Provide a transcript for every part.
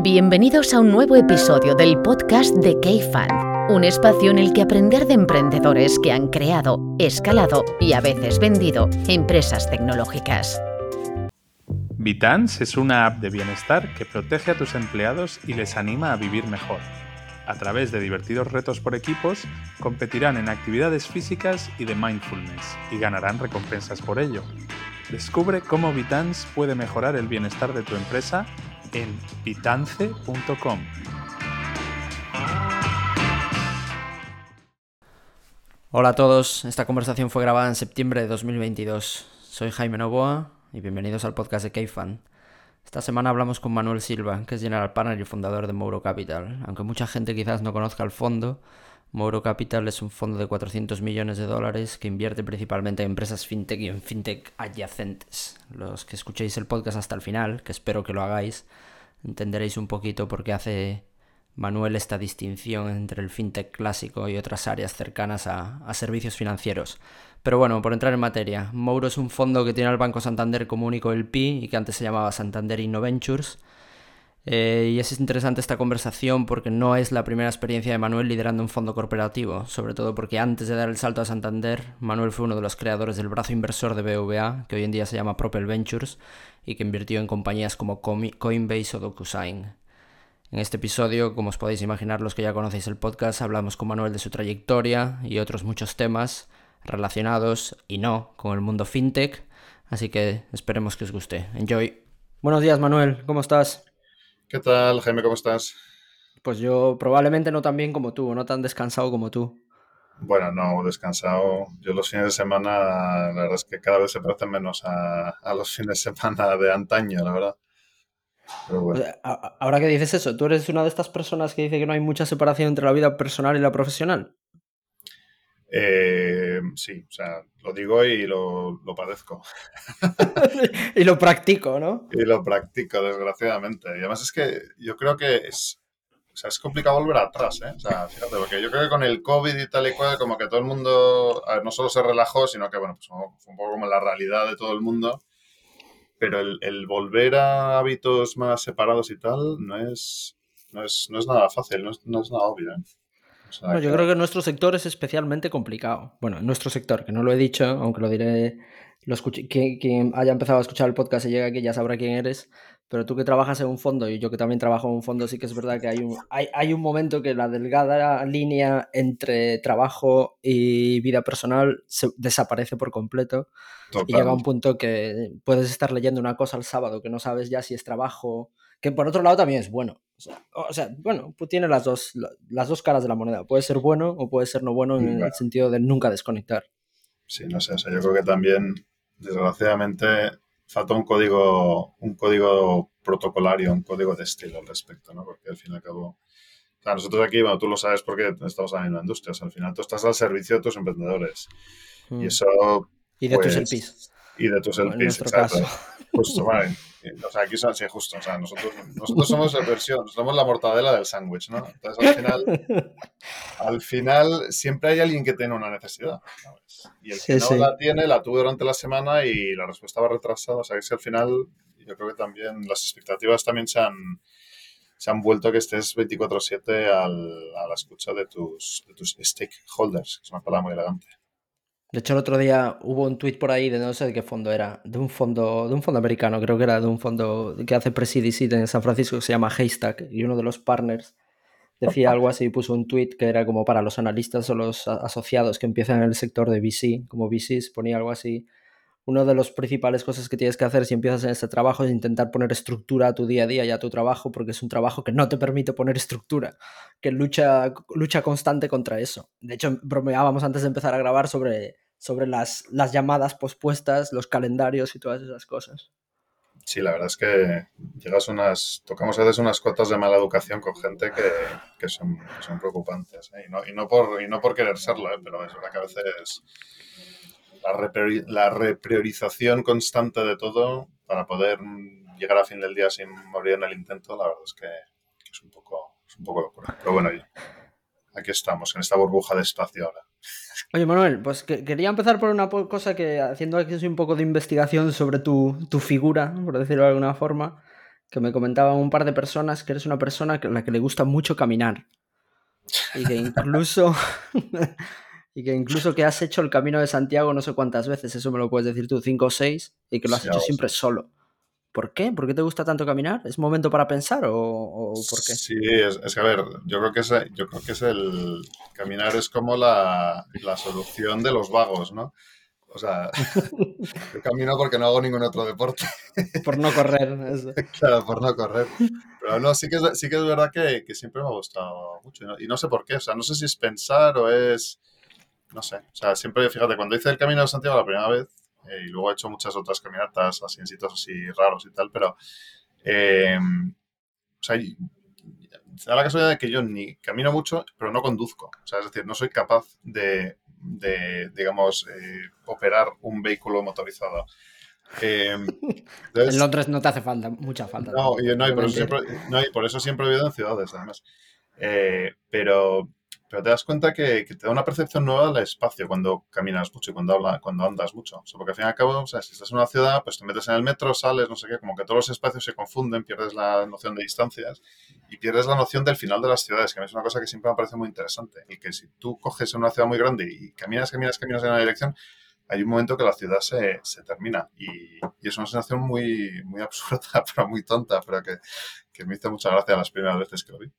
Bienvenidos a un nuevo episodio del podcast de K-Fan, un espacio en el que aprender de emprendedores que han creado, escalado y a veces vendido empresas tecnológicas. Vitans es una app de bienestar que protege a tus empleados y les anima a vivir mejor. A través de divertidos retos por equipos, competirán en actividades físicas y de mindfulness y ganarán recompensas por ello. Descubre cómo Vitans puede mejorar el bienestar de tu empresa en vitance.com. Hola a todos, esta conversación fue grabada en septiembre de 2022. Soy Jaime Novoa y bienvenidos al podcast de K-Fan. Esta semana hablamos con Manuel Silva, que es General Partner y fundador de Mouro Capital. Aunque mucha gente quizás no conozca el fondo, Mouro Capital es un fondo de 400 millones de dólares que invierte principalmente en empresas fintech y en fintech adyacentes. Los que escuchéis el podcast hasta el final, que espero que lo hagáis, entenderéis un poquito por qué hace Manuel esta distinción entre el fintech clásico y otras áreas cercanas a, servicios financieros. Pero bueno, por entrar en materia, Mouro es un fondo que tiene al Banco Santander como único LP y que antes se llamaba Santander Innoventures. Eh, y es interesante esta conversación porque no es la primera experiencia de Manuel liderando un fondo corporativo, sobre todo porque antes de dar el salto a Santander, Manuel fue uno de los creadores del brazo inversor de BVA, que hoy en día se llama Propel Ventures, y que invirtió en compañías como Coinbase o DocuSign. En este episodio, como os podéis imaginar los que ya conocéis el podcast, hablamos con Manuel de su trayectoria y otros muchos temas relacionados y no con el mundo fintech, así que esperemos que os guste. Enjoy. Buenos días Manuel, ¿cómo estás? ¿Qué tal, Jaime? ¿Cómo estás? Pues yo probablemente no tan bien como tú, no tan descansado como tú. Bueno, no, descansado. Yo los fines de semana, la verdad es que cada vez se parecen menos a, a los fines de semana de antaño, la verdad. Pero bueno. Ahora que dices eso, ¿tú eres una de estas personas que dice que no hay mucha separación entre la vida personal y la profesional? Eh, sí, o sea, lo digo y lo, lo padezco. y lo practico, ¿no? Y lo practico, desgraciadamente. Y además es que yo creo que es, o sea, es complicado volver atrás, ¿eh? O sea, fíjate, porque yo creo que con el COVID y tal y cual, como que todo el mundo, ver, no solo se relajó, sino que, bueno, pues fue un poco como la realidad de todo el mundo. Pero el, el volver a hábitos más separados y tal no es, no es, no es nada fácil, no es, no es nada obvio, ¿eh? O sea, No, yo creo que nuestro sector es especialmente complicado. Bueno, nuestro sector, que no lo he dicho, aunque lo diré, lo escuché, quien, quien haya empezado a escuchar el podcast y llega aquí ya sabrá quién eres, pero tú que trabajas en un fondo y yo que también trabajo en un fondo, sí que es verdad que hay un, hay, hay un momento que la delgada línea entre trabajo y vida personal se desaparece por completo y llega un punto que puedes estar leyendo una cosa el sábado que no sabes ya si es trabajo, que por otro lado también es bueno. O sea, o sea, bueno, pues tiene las dos, las dos caras de la moneda. Puede ser bueno o puede ser no bueno en el sentido de nunca desconectar. Sí, no sé, o sea, yo creo que también, desgraciadamente, falta un código, un código protocolario, un código de estilo al respecto, ¿no? Porque al fin y al cabo, claro, nosotros aquí, bueno, tú lo sabes porque estamos en la misma industria, o sea, al final tú estás al servicio de tus emprendedores. Mm. Y eso... Y de tus pues, LPs. Y de tus en LPs, exacto. caso. Justo, vale. O sea, aquí son así, justo. O sea, nosotros, nosotros somos la versión, somos la mortadela del sándwich, ¿no? Entonces, al final, al final, siempre hay alguien que tiene una necesidad. ¿sabes? Y el que Sí, no sí. la tiene, la tuvo durante la semana y la respuesta va retrasada. O sea, que es que al final, yo creo que también las expectativas también se han, se han vuelto a que estés 24-7 al- a la escucha de tus, de tus stakeholders, que es una palabra muy elegante. De hecho, el otro día hubo un tweet por ahí de no sé de qué fondo era, de un fondo, de un fondo americano, creo que era de un fondo que hace Presidisit en San Francisco que se llama Haystack, y uno de los partners decía algo así, puso un tweet que era como para los analistas o los asociados que empiezan en el sector de VC, como VCs, ponía algo así. Una de las principales cosas que tienes que hacer si empiezas en este trabajo es intentar poner estructura a tu día a día y a tu trabajo, porque es un trabajo que no te permite poner estructura, que lucha, lucha constante contra eso. De hecho, bromeábamos antes de empezar a grabar sobre, sobre las, las llamadas pospuestas, los calendarios y todas esas cosas. Sí, la verdad es que llegas unas, tocamos a veces unas cotas de mala educación con gente que, que son, que son preocupantes. ¿eh? Y, no, y, no por, y no por querer serlo, ¿eh? pero es verdad que a veces la, la repriorización constante de todo para poder llegar a fin del día sin morir en el intento, la verdad es que es un poco, es un poco locura. Pero bueno, aquí estamos, en esta burbuja de espacio ahora. Oye, Manuel, pues que- quería empezar por una cosa que, haciendo aquí un poco de investigación sobre tu, tu figura, por decirlo de alguna forma, que me comentaban un par de personas que eres una persona a la que le gusta mucho caminar. Y que incluso. y que incluso que has hecho el camino de Santiago no sé cuántas veces, eso me lo puedes decir tú, cinco o seis, y que lo has hecho siempre solo. ¿Por qué? ¿Por qué te gusta tanto caminar? ¿Es momento para pensar o, por qué? Sí, es, que a ver, yo creo que es, yo creo que es el. Caminar es como la, la solución de los vagos, ¿no? O sea, yo camino porque no hago ningún otro deporte. Por no correr. Claro, por no correr. Pero no, sí que es, sí que es verdad que, que siempre me ha gustado mucho. Y no, sé por qué. O sea, no sé si es pensar o es... No sé. O sea, siempre, fíjate, cuando hice el Camino de Santiago la primera vez, eh, y luego he hecho muchas otras caminatas así en sitios así raros y tal, pero... Eh, o sea, da la casualidad de que yo ni camino mucho, pero no conduzco. O sea, es decir, no soy capaz de, de, digamos, eh, operar un vehículo motorizado. Eh, en Londres no te hace falta, mucha falta. No, no, y por, eso siempre, no, y por eso siempre he vivido en ciudades, además. Eh, pero, pero te das cuenta que, te da una percepción nueva del espacio cuando caminas mucho y cuando, habla, cuando andas mucho. porque al fin y al cabo, o sea, si estás en una ciudad, pues te metes en el metro, sales, no sé qué, como que todos los espacios se confunden, pierdes la noción de distancias y pierdes la noción del final de las ciudades, que a mí es una cosa que siempre me parece muy interesante. Y que si tú coges una ciudad muy grande y caminas, caminas, caminas en una dirección, hay un momento que la ciudad se, se termina. Y, y, es una sensación muy, muy absurda, pero muy tonta, pero que, que me hizo mucha gracia las primeras veces que lo vi.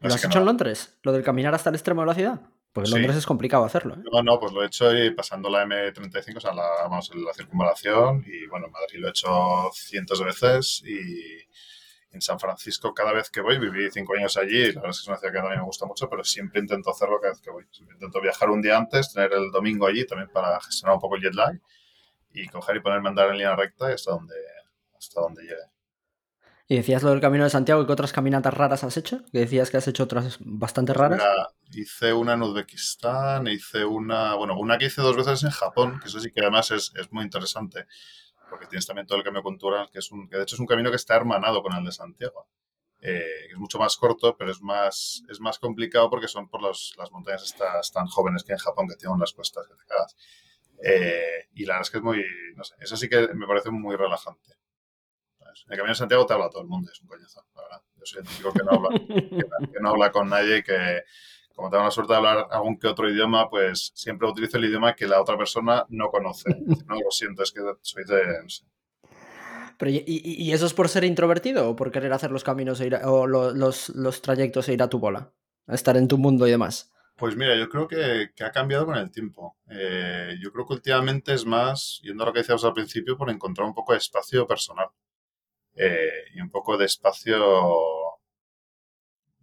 ¿Lo has hecho en Londres? ¿Lo del caminar hasta el extremo de la ciudad? Porque en Londres es complicado hacerlo. ¿eh? No, no, pues lo he hecho y pasando la M35, o sea, la, vamos, la circunvalación. Y bueno, en Madrid lo he hecho cientos de veces. Y en San Francisco, cada vez que voy, viví cinco años allí. Y la verdad es que es una ciudad que a mí me gusta mucho, pero siempre intento hacerlo cada vez que voy. intento viajar un día antes, tener el domingo allí también para gestionar un poco el jet lag. Y coger y ponerme a andar en línea recta y hasta donde, hasta donde llegue. Y decías lo del Camino de Santiago y qué otras caminatas raras has hecho, que decías que has hecho otras bastante pues raras. hice una en Uzbekistán, hice una, bueno, una que hice dos veces en Japón, que eso sí que además es, es muy interesante, porque tienes también todo el cambio cultural, que es un, que de hecho es un camino que está hermanado con el de Santiago. Eh, es mucho más corto, pero es más, es más complicado porque son por los, las montañas estas tan jóvenes que en Japón que tienen unas cuestas que te cagas. Eh, y la verdad es que es muy, no sé, eso sí que me parece muy relajante. En el Camino de Santiago te habla todo el mundo, es un coñazo, la verdad. Yo soy el típico que no habla, que, no habla con nadie y que, como tengo la suerte de hablar algún que otro idioma, pues siempre utilizo el idioma que la otra persona no conoce. No, lo siento, es que soy de... No sé. Pero, ¿y, eso es por ser introvertido o por querer hacer los caminos e o los, los, trayectos e ir a tu bola? A estar en tu mundo y demás. Pues mira, yo creo que, ha cambiado con el tiempo. Eh, yo creo que últimamente es más, yendo a lo que decíamos al principio, por encontrar un poco de espacio personal. Eh, y un poco de espacio.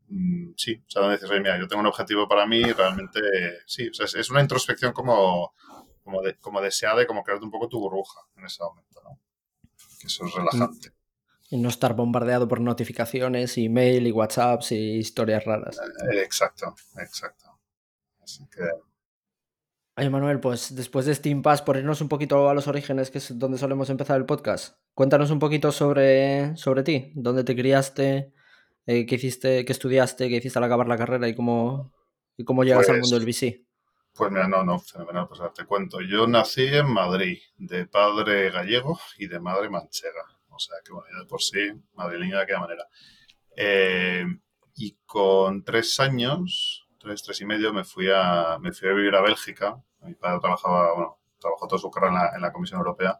Mm, sí, o sea, donde dices, mira, yo tengo un objetivo para mí, realmente, sí, o sea, es, una introspección como, como, de, como deseada y como crearte un poco tu burbuja en ese momento, ¿no? Que eso es relajante. Y no estar bombardeado por notificaciones, email y WhatsApps y historias raras. Eh, exacto, exacto. Así que Oye, Manuel, pues después de Steam Pass, por irnos un poquito a los orígenes, que es donde solemos empezar el podcast, cuéntanos un poquito sobre, sobre ti, dónde te criaste, eh, qué hiciste, qué estudiaste, qué hiciste al acabar la carrera y cómo, y cómo llegas al mundo del VC. Pues, pues mira, no, no, fenomenal, pues te cuento. Yo nací en Madrid, de padre gallego y de madre manchega. O sea, que bueno, de por sí, madrileña de aquella manera. Eh, y con tres años, tres, tres y medio, me fui a, me fui a vivir a Bélgica. Mi padre trabajaba, bueno, trabajó toda su carrera en la, Comisión Europea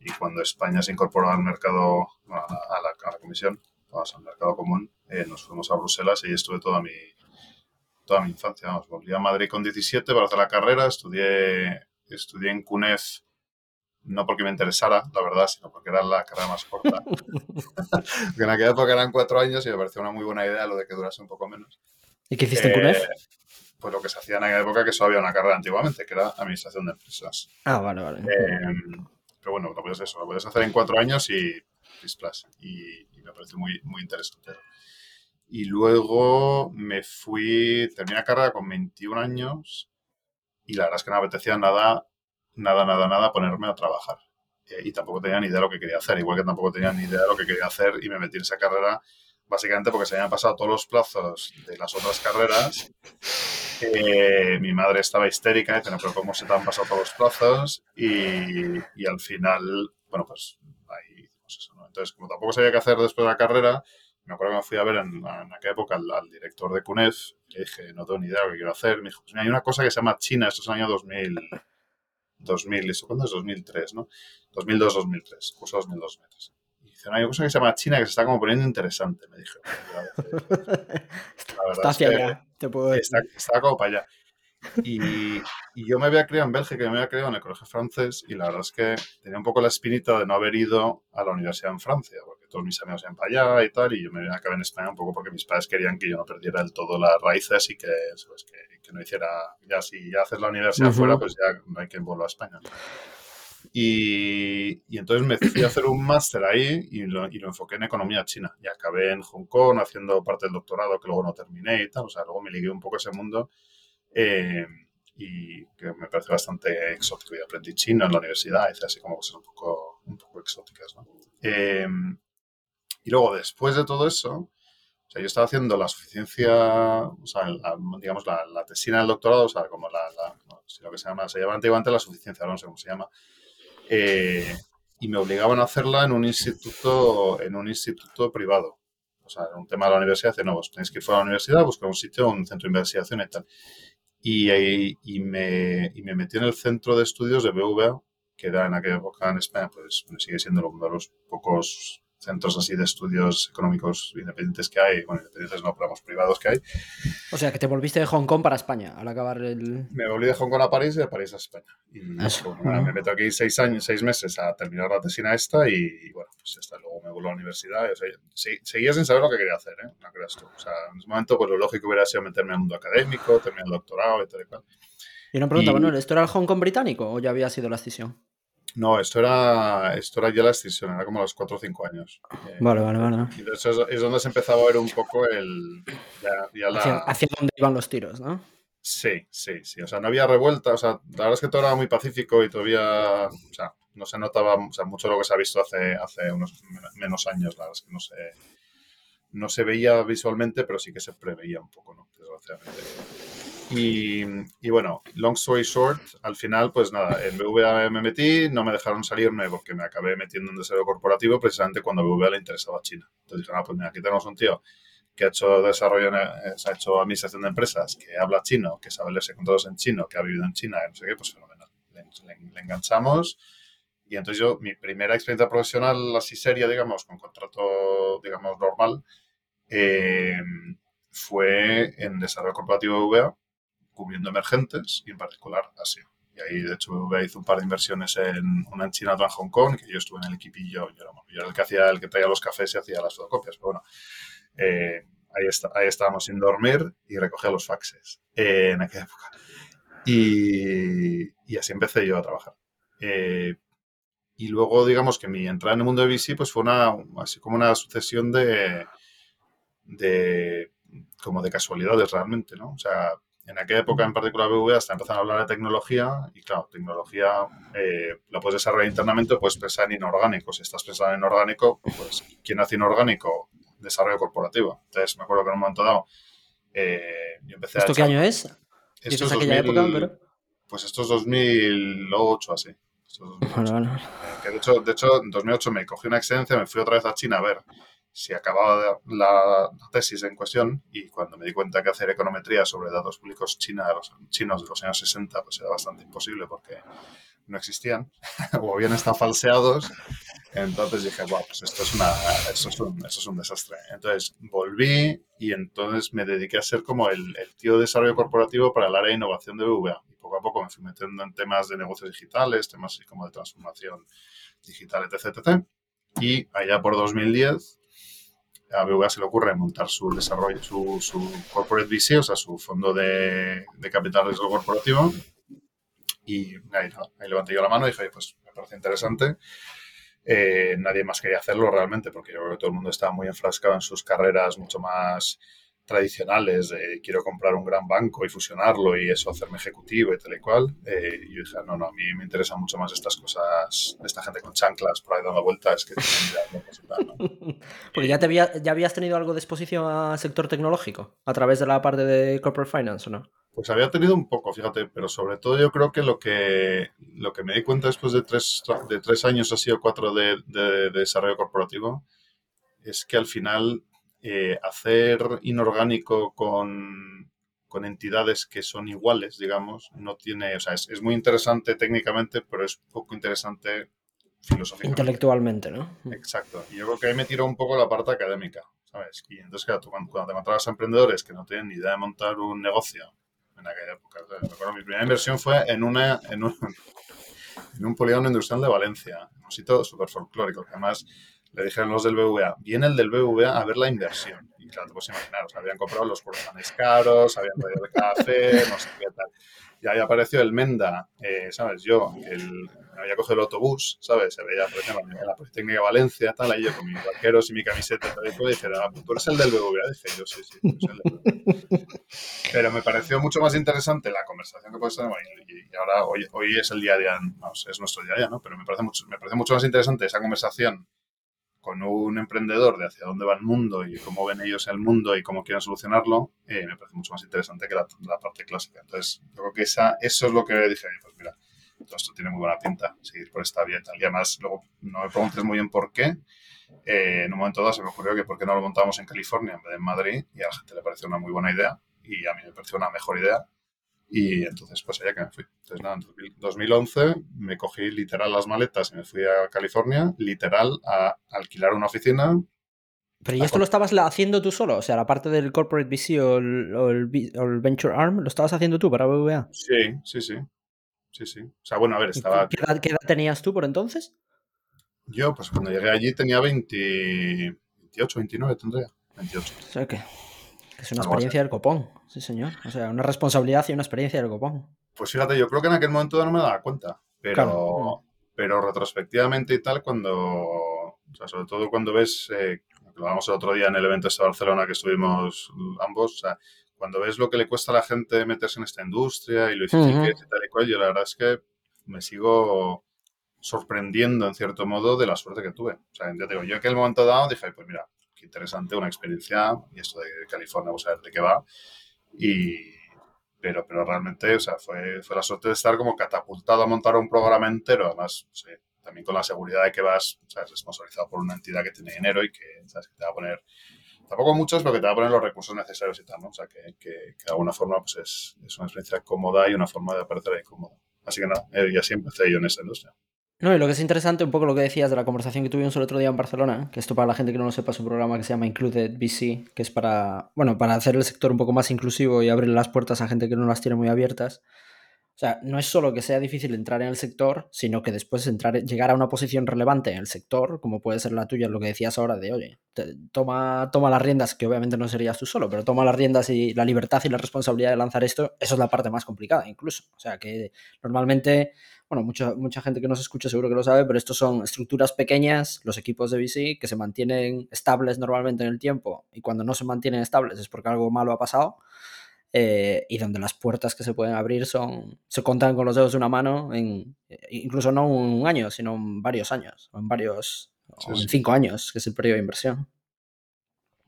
y cuando España se incorporó al mercado, a, la, a, la, Comisión, al mercado común, eh, nos fuimos a Bruselas y ahí estuve toda mi, toda mi infancia. Vamos, volví a Madrid con 17 para hacer la carrera, estudié, estudié en CUNEF no porque me interesara, la verdad, sino porque era la carrera más corta. en aquella época eran cuatro años y me pareció una muy buena idea lo de que durase un poco menos. ¿Y qué hiciste en CUNEF? Eh, pues lo que se hacía en aquella época, que solo había una carrera antiguamente, que era Administración de Empresas. Ah, vale, vale. Em, pero bueno, lo puedes, eso, lo puedes hacer en cuatro años y Y, y me parece muy, muy interesante. Y luego me fui, terminé la carrera con 21 años y la verdad es que no me apetecía nada, nada, nada, nada ponerme a trabajar. Eh, y tampoco tenía ni idea de lo que quería hacer, igual que tampoco tenía ni idea de lo que quería hacer y me metí en esa carrera básicamente porque se habían pasado todos los plazos de las otras carreras. Eh, mi madre estaba histérica, dice, pero ¿cómo se te han pasado todos los plazos? Y, y al final, bueno, pues ahí hicimos eso, ¿no? Entonces, como tampoco sabía qué hacer después de la carrera, me acuerdo que me fui a ver en, aquella época al, director de CUNEF, le dije, no tengo ni idea de lo que quiero hacer. Me dijo, pues hay una cosa que se llama China, esto es el año 2000, 2000, ¿eso cuándo es? 2003, ¿no? 2002-2003, curso 2002-2003. Y dice, no, hay una cosa que se llama China que se está como poniendo interesante, me dije. está hacia allá, te puedo decir. Está, está como para allá. Y, yo me había criado en Bélgica, me había criado en el colegio francés y la verdad es que tenía un poco la espinita de no haber ido a la universidad en Francia, porque todos mis amigos iban para allá y tal, y yo me acabé en España un poco porque mis padres querían que yo no perdiera del todo las raíces y que, que, no hiciera, ya si ya haces la universidad fuera, pues ya no hay que volver a España. Y, y, entonces me fui a hacer un máster ahí y lo, y lo, enfoqué en economía china. Y acabé en Hong Kong haciendo parte del doctorado que luego no terminé y tal. O sea, luego me ligué un poco a ese mundo eh, y que me parece bastante exótico. Y aprendí chino en la universidad, y así como cosas un poco, un poco exóticas. ¿no? Eh, y luego, después de todo eso, o sea, yo estaba haciendo la suficiencia, o sea, digamos, la, la, tesina del doctorado, o sea, como la, la lo que se llama, se llama antiguamente la suficiencia, no sé cómo se llama. Eh, y me obligaban a hacerla en un instituto, en un instituto privado. O sea, un tema de la universidad, dice, no, vos tenéis que ir fuera a la universidad, buscar un sitio, un centro de investigación y tal. Y, y, me, y me metí en el centro de estudios de BVA, que era en aquella época en España, pues sigue siendo uno de los pocos centros así de estudios económicos independientes que hay, bueno, independientes no, pero privados que hay. O sea, que te volviste de Hong Kong para España al acabar el... Me volví de Hong Kong a París y de París a España. Y me meto aquí seis años, seis meses a terminar la tesina esta y, bueno, pues hasta luego me vuelvo a la universidad. O sea, seguía sin saber lo que quería hacer, ¿eh? No creas tú. O sea, en ese momento, pues lo lógico hubiera sido meterme al mundo académico, terminar el doctorado y tal y cual. Y una pregunta, bueno, ¿esto era el Hong Kong británico o ya había sido la escisión? No, esto era, esto era ya la extinción, era como a los 4 o 5 años. Eh, vale, vale, vale. Y de hecho es, donde se empezaba a ver un poco el... hacia, dónde iban los tiros, ¿no? Sí, sí, sí. O sea, no había revuelta. O sea, la verdad es que todo era muy pacífico y todavía... O sea, no se notaba o sea, mucho lo que se ha visto hace, hace unos menos años. La verdad es que no se, no se veía visualmente, pero sí que se preveía un poco, ¿no? Desgraciadamente. Y, bueno, long story short, al final, pues nada, en BVA me metí, no me dejaron salirme porque me acabé metiendo en desarrollo corporativo precisamente cuando BVA le interesaba a China. Entonces dije, ah, pues mira, aquí tenemos un tío que ha hecho desarrollo, eh, ha hecho administración de empresas, que habla chino, que sabe leerse contratos en chino, que ha vivido en China, no sé qué, pues fenomenal. Le, enganchamos y entonces yo, mi primera experiencia profesional así seria, digamos, con contrato, digamos, normal, eh, fue en desarrollo corporativo de VA cubriendo emergentes y en particular Asia. Y ahí, de hecho, hizo un par de inversiones en una en China, otra en Hong Kong, que yo estuve en el equipillo, yo era, yo era el que hacía, el que traía los cafés y hacía las fotocopias, pero bueno, eh, ahí, está, ahí estábamos sin dormir y recogía los faxes eh, en aquella época. Y, y, así empecé yo a trabajar. Eh, y luego, digamos que mi entrada en el mundo de VC pues fue una, así como una sucesión de, de como de casualidades realmente, ¿no? O sea, en aquella época en particular BVA está empezando a hablar de tecnología y claro, tecnología eh, lo puedes desarrollar internamente o puedes pensar en inorgánico. Si estás pensando en inorgánico, pues ¿quién hace inorgánico? Desarrollo corporativo. Entonces me acuerdo que en un momento dado eh, yo empecé ¿Esto qué año es? Esto es aquella época, pero... Pues esto es 2008 así. de, hecho, de hecho, en 2008 me cogí una excelencia, me fui otra vez a China a ver si acababa la, tesis en cuestión y cuando me di cuenta que hacer econometría sobre datos públicos china, los, chinos de los años 60 pues era bastante imposible porque no existían o bien están falseados, entonces dije, wow, pues esto es, una, esto es, un, es un desastre. Entonces volví y entonces me dediqué a ser como el, el tío de desarrollo corporativo para el área de innovación de BVA. Y poco a poco me fui metiendo en temas de negocios digitales, temas así como de transformación digital, etc. etc. Y allá por 2010 a BVA se le ocurre montar su desarrollo, su, corporate VC, o sea, su fondo de, de capital riesgo corporativo. Y ahí, ahí, levanté yo la mano y dije, pues me parece interesante. Eh, nadie más quería hacerlo realmente, porque yo creo que todo el mundo estaba muy enfrascado en sus carreras mucho más tradicionales de quiero comprar un gran banco y fusionarlo y eso hacerme ejecutivo y tal y cual. Eh, yo dije, no, no, a mí me interesan mucho más estas cosas, esta gente con chanclas por ahí dando vueltas que ¿no? Porque ya, te había, ya habías tenido algo de exposición al sector tecnológico a través de la parte de corporate finance, ¿o no? Pues había tenido un poco, fíjate, pero sobre todo yo creo que lo que, lo que me di cuenta después de tres, de tres años así o cuatro de, de, desarrollo corporativo es que al final eh, hacer inorgánico con, con, entidades que son iguales, digamos, no tiene, o sea, es, es muy interesante técnicamente, pero es poco interesante filosóficamente. Intelectualmente, ¿no? Exacto. Y yo creo que ahí me tiró un poco la parte académica, ¿sabes? Y entonces, claro, tú cuando, te encontrabas a emprendedores que no tienen ni idea de montar un negocio en aquella época, mi primera inversión fue en, una, en, un, en un polígono industrial de Valencia, un sitio súper folclórico, que además le dijeron los del BVA, viene el del BVA a ver la inversión. Y claro, te puedes imaginar, habían comprado los portanes caros, habían pedido el café, no sé qué tal. Y ahí apareció el Menda, eh, ¿sabes? Yo, el, había cogido el autobús, ¿sabes? Se veía, por ejemplo, en la Politécnica de Valencia, tal, ahí yo con mis vaqueros y mi camiseta, tal, y todo, y dije, ah, pues tú eres el del BBVA. Dije, yo sí, sí, yo el del Pero me pareció mucho más interesante la conversación que puedes tener, y, ahora, hoy, hoy es el día a día, no, es nuestro día a día, ¿no? Pero me parece, mucho, me parece mucho más interesante esa conversación con un emprendedor de hacia dónde va el mundo y cómo ven ellos el mundo y cómo quieren solucionarlo, eh, me parece mucho más interesante que la, parte clásica. Entonces, yo creo que esa, eso es lo que dije, pues mira, todo esto tiene muy buena pinta, seguir por esta vía y tal. Y además, luego no me preguntes muy bien por qué. Eh, en un momento dado se me ocurrió que por qué no lo montábamos en California en vez de en Madrid y a la gente le pareció una muy buena idea y a mí me pareció una mejor idea. Y entonces, pues allá que me fui. Entonces, nada, en 2011 me cogí literal las maletas y me fui a California, literal, a alquilar una oficina. Pero ¿y esto lo estabas haciendo tú solo? O sea, la parte del Corporate VC o el, o el, o el Venture Arm, ¿lo estabas haciendo tú para BBVA? Sí, sí, sí. Sí, sí. O sea, bueno, a ver, estaba... ¿Qué edad, ¿Qué edad, tenías tú por entonces? Yo, pues cuando llegué allí tenía 20... 28, 29 tendría. 28. O sea que es una experiencia del copón, sí señor. O sea, una responsabilidad y una experiencia del copón. Pues fíjate, yo creo que en aquel momento no me daba cuenta, pero, claro. pero retrospectivamente y tal, cuando, o sea, sobre todo cuando ves, eh, lo hablamos el otro día en el evento de Barcelona que estuvimos ambos, o sea, cuando ves lo que le cuesta a la gente meterse en esta industria y lo difícil uh -huh. que es y tal y cual, yo la verdad es que me sigo sorprendiendo en cierto modo de la suerte que tuve. O sea, ya te digo, yo en aquel momento dado dije, pues mira, qué interesante, una experiencia, y esto de California, vamos a ver de qué va. Y, pero, pero realmente, o sea, fue, fue la suerte de estar como catapultado a montar un programa entero, además, sí, también con la seguridad de que vas, ¿sabes? responsabilizado por una entidad que tiene dinero y que, ¿sabes? que te va a poner, tampoco muchos, pero que te va a poner los recursos necesarios y tal, ¿no? O sea, que, que, que de alguna forma pues es, es, una experiencia cómoda y una forma de aparecer ahí cómoda. Así que nada, eh, y así empecé yo en esta industria. No, y lo que es interesante, un poco lo que decías de la conversación que tuvimos el otro día en Barcelona, que esto para la gente que no lo sepa es un programa que se llama Included VC, que es para, bueno, para hacer el sector un poco más inclusivo y abrir las puertas a gente que no las tiene muy abiertas. O sea, no es solo que sea difícil entrar en el sector, sino que después entrar, llegar a una posición relevante en el sector, como puede ser la tuya, lo que decías ahora de, oye, toma, toma las riendas, que obviamente no serías tú solo, pero toma las riendas y la libertad y la responsabilidad de lanzar esto, eso es la parte más complicada incluso. O sea, que normalmente bueno, mucha, mucha gente que nos escucha seguro que lo sabe, pero estos son estructuras pequeñas, los equipos de VC, que se mantienen estables normalmente en el tiempo y cuando no se mantienen estables es porque algo malo ha pasado eh, y donde las puertas que se pueden abrir son se contan con los dedos de una mano, en, incluso no un año, sino en varios años, en varios, sí, o en cinco años, que es el periodo de inversión.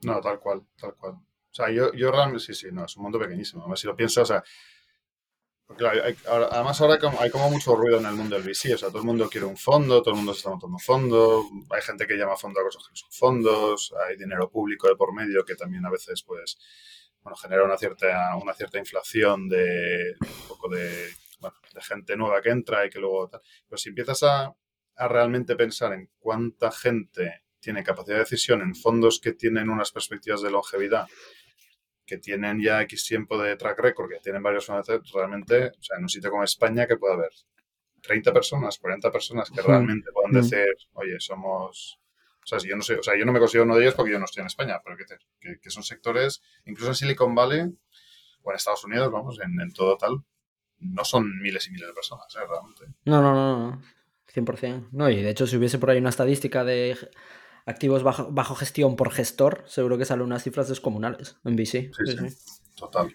No, tal cual, tal cual. O sea, yo, yo realmente, sí, sí, no, es un mundo pequeñísimo. Además, si lo piensas, o sea, Claro, hay, además ahora hay como mucho ruido en el mundo del VC, o sea, todo el mundo quiere un fondo, todo el mundo se está montando fondo, hay gente que llama fondo a cosas que son fondos, hay dinero público de por medio que también a veces pues bueno, genera una cierta, una cierta inflación de un poco de gente nueva que entra y que luego tal. Pero si empiezas a, a realmente pensar en cuánta gente tiene capacidad de decisión en fondos que tienen unas perspectivas de longevidad que tienen ya X tiempo de track record, que tienen varios realmente, o sea, en un sitio como España que puede haber 30 personas, 40 personas que realmente puedan decir, oye, somos... O sea, si yo no sé, o sea, yo no me considero uno de ellos porque yo no estoy en España, pero que, que, que son sectores, incluso en Silicon Valley o en Estados Unidos, vamos, en, en todo tal, no son miles y miles de personas, ¿eh? realmente. No, no, no, no. 100%. No, y de hecho, si hubiese por ahí una estadística de activos bajo, bajo, gestión por gestor, seguro que salen unas cifras descomunales en VC. Sí, sí, sí. total.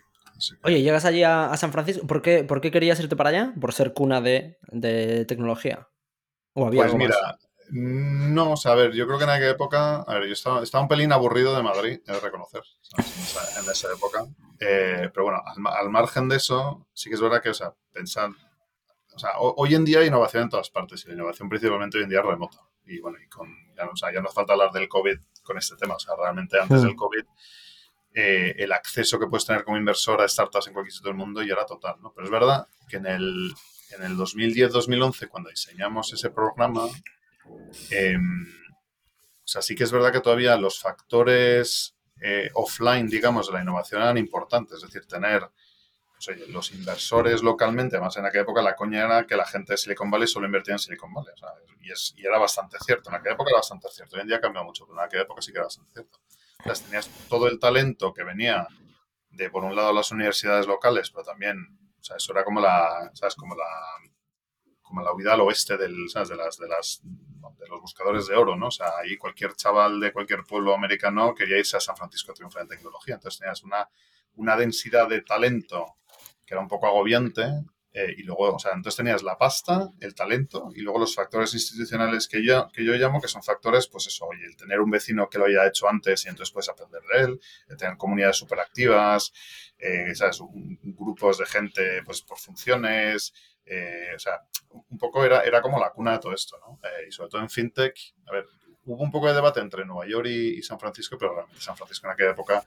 Oye, llegas allí a, a, San Francisco. ¿Por qué, ¿Por qué querías irte para allá? ¿Por ser cuna de, de tecnología? ¿O había pues mira, No, o sea, a ver, yo creo que en aquella época, a ver, yo estaba, estaba un pelín aburrido de Madrid, he de reconocer, en, esa, época. Eh, pero bueno, al, margen de eso, sí que es verdad que, o sea, pensar, o sea, hoy en día hay innovación en todas partes y la innovación principalmente hoy en día es remota. Y bueno, y con, ya, o sea, ya no hace falta hablar del COVID con este tema, o sea, realmente antes del COVID eh, el acceso que puedes tener como inversor a startups en cualquier sitio del mundo ya era total, ¿no? Pero es verdad que en el, en el 2010-2011, cuando diseñamos ese programa, Em, o sea, sí que es verdad que todavía los factores eh, offline, digamos, de la innovación eran importantes. Es decir, tener pues, los inversores localmente, más en aquella época la coña era que la gente de Silicon Valley solo invertía en Silicon Valley. Y, es, y, era bastante cierto. En aquella época era bastante cierto. Hoy en día ha cambiado mucho, pero en aquella época sí que era bastante cierto. Entonces tenías todo el talento que venía de, por un lado, las universidades locales, pero también, o sea, eso era como la, ¿sabes? Como la, como la huida al oeste del, ¿sabes? De las, de las de los buscadores de oro, ¿no? O sea, ahí cualquier chaval de cualquier pueblo americano quería irse a San Francisco a triunfar en tecnología. Entonces tenías una, una densidad de talento que era un poco agobiante eh, y luego, o sea, entonces tenías la pasta, el talento y luego los factores institucionales que yo, que yo llamo que son factores, pues eso, oye, el tener un vecino que lo haya hecho antes y entonces puedes aprender de él, el tener comunidades súper activas, eh, grupos de gente, pues por funciones, eh, o sea, un poco era, era como la cuna de todo esto, ¿no? Eh, y sobre todo en FinTech, a ver, hubo un poco de debate entre Nueva York y, San Francisco, pero realmente San Francisco en aquella época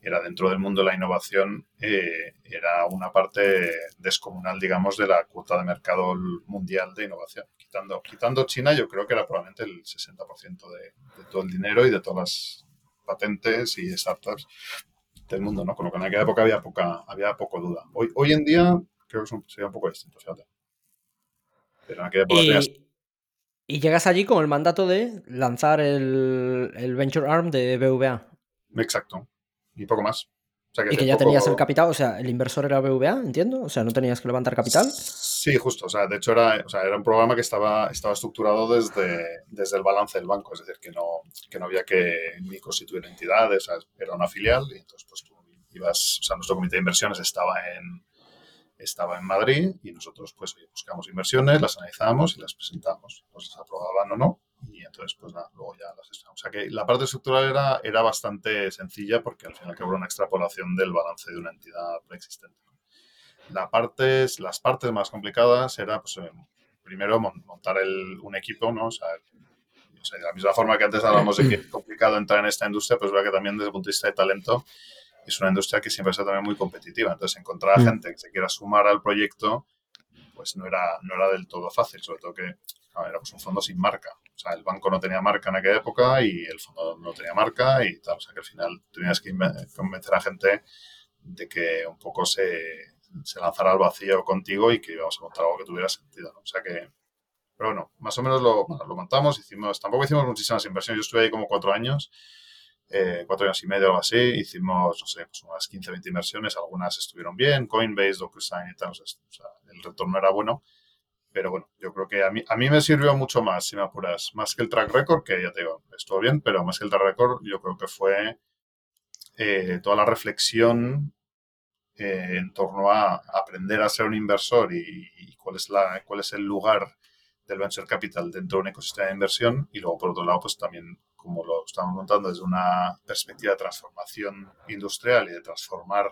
era dentro del mundo de la innovación, eh, era una parte descomunal, digamos, de la cuota de mercado mundial de innovación. Quitando, quitando China, yo creo que era probablemente el 60% de, de todo el dinero y de todas las patentes y startups del mundo, ¿no? Con lo que en aquella época había poca, había poco duda. Hoy, hoy en día creo que sería un poco distinto, fíjate. Pero y, y llegas allí con el mandato de lanzar el, el Venture Arm de BVA. Exacto. Y poco más. y que ya tenías el capital, o sea, el inversor era BVA, entiendo. O sea, no tenías que levantar capital. Sí, justo. O sea, de hecho era, o sea, era un programa que estaba, estaba estructurado desde, desde el balance del banco. Es decir, que no, que no había que ni constituir entidades. O sea, era una filial y entonces pues tú ibas, o sea, nuestro comité de inversiones estaba en, estaba en Madrid y nosotros pues buscamos inversiones, las analizamos y las presentamos. Nos las aprobaban o no entonces pues nada, luego ya las. O sea que la parte estructural era, era bastante sencilla porque al final que era una extrapolación del balance de una entidad preexistente. La parte, las partes más complicadas era pues eh, primero montar el, un equipo, ¿no? O sea, de la misma forma que antes hablábamos de que es complicado entrar en esta industria, pues verdad que también desde el punto de vista de talento es una industria que siempre ha sido también muy competitiva. Entonces, encontrar a mm. gente que se quiera sumar al proyecto, pues no era, no era del todo fácil, sobre todo que era pues un fondo sin marca. O sea, el banco no tenía marca en aquella época y el fondo no tenía marca y tal. O sea, que al final tenías que convencer a gente de que un poco se, se lanzara al vacío contigo y que íbamos a montar algo que tuviera sentido. O sea que, pero bueno, más o menos lo, lo montamos, hicimos, tampoco hicimos muchísimas inversiones. Yo estuve ahí como cuatro años eh, cuatro años y medio o algo así. Hicimos, no sé, pues unas 15, 20 inversiones. Algunas estuvieron bien, Coinbase, DocuSign y tal. O sea, el retorno era bueno. Pero bueno, yo creo que a mí, a mí me sirvió mucho más, si me apuras, más que el track record, que ya te digo, estuvo bien, pero más que el track record, yo creo que fue eh, toda la reflexión eh, en torno a aprender a ser un inversor y, cuál, es la, cuál es el lugar del venture capital dentro de un ecosistema de inversión. Y luego por otro lado pues también como lo estamos montando desde una perspectiva de transformación industrial y de transformar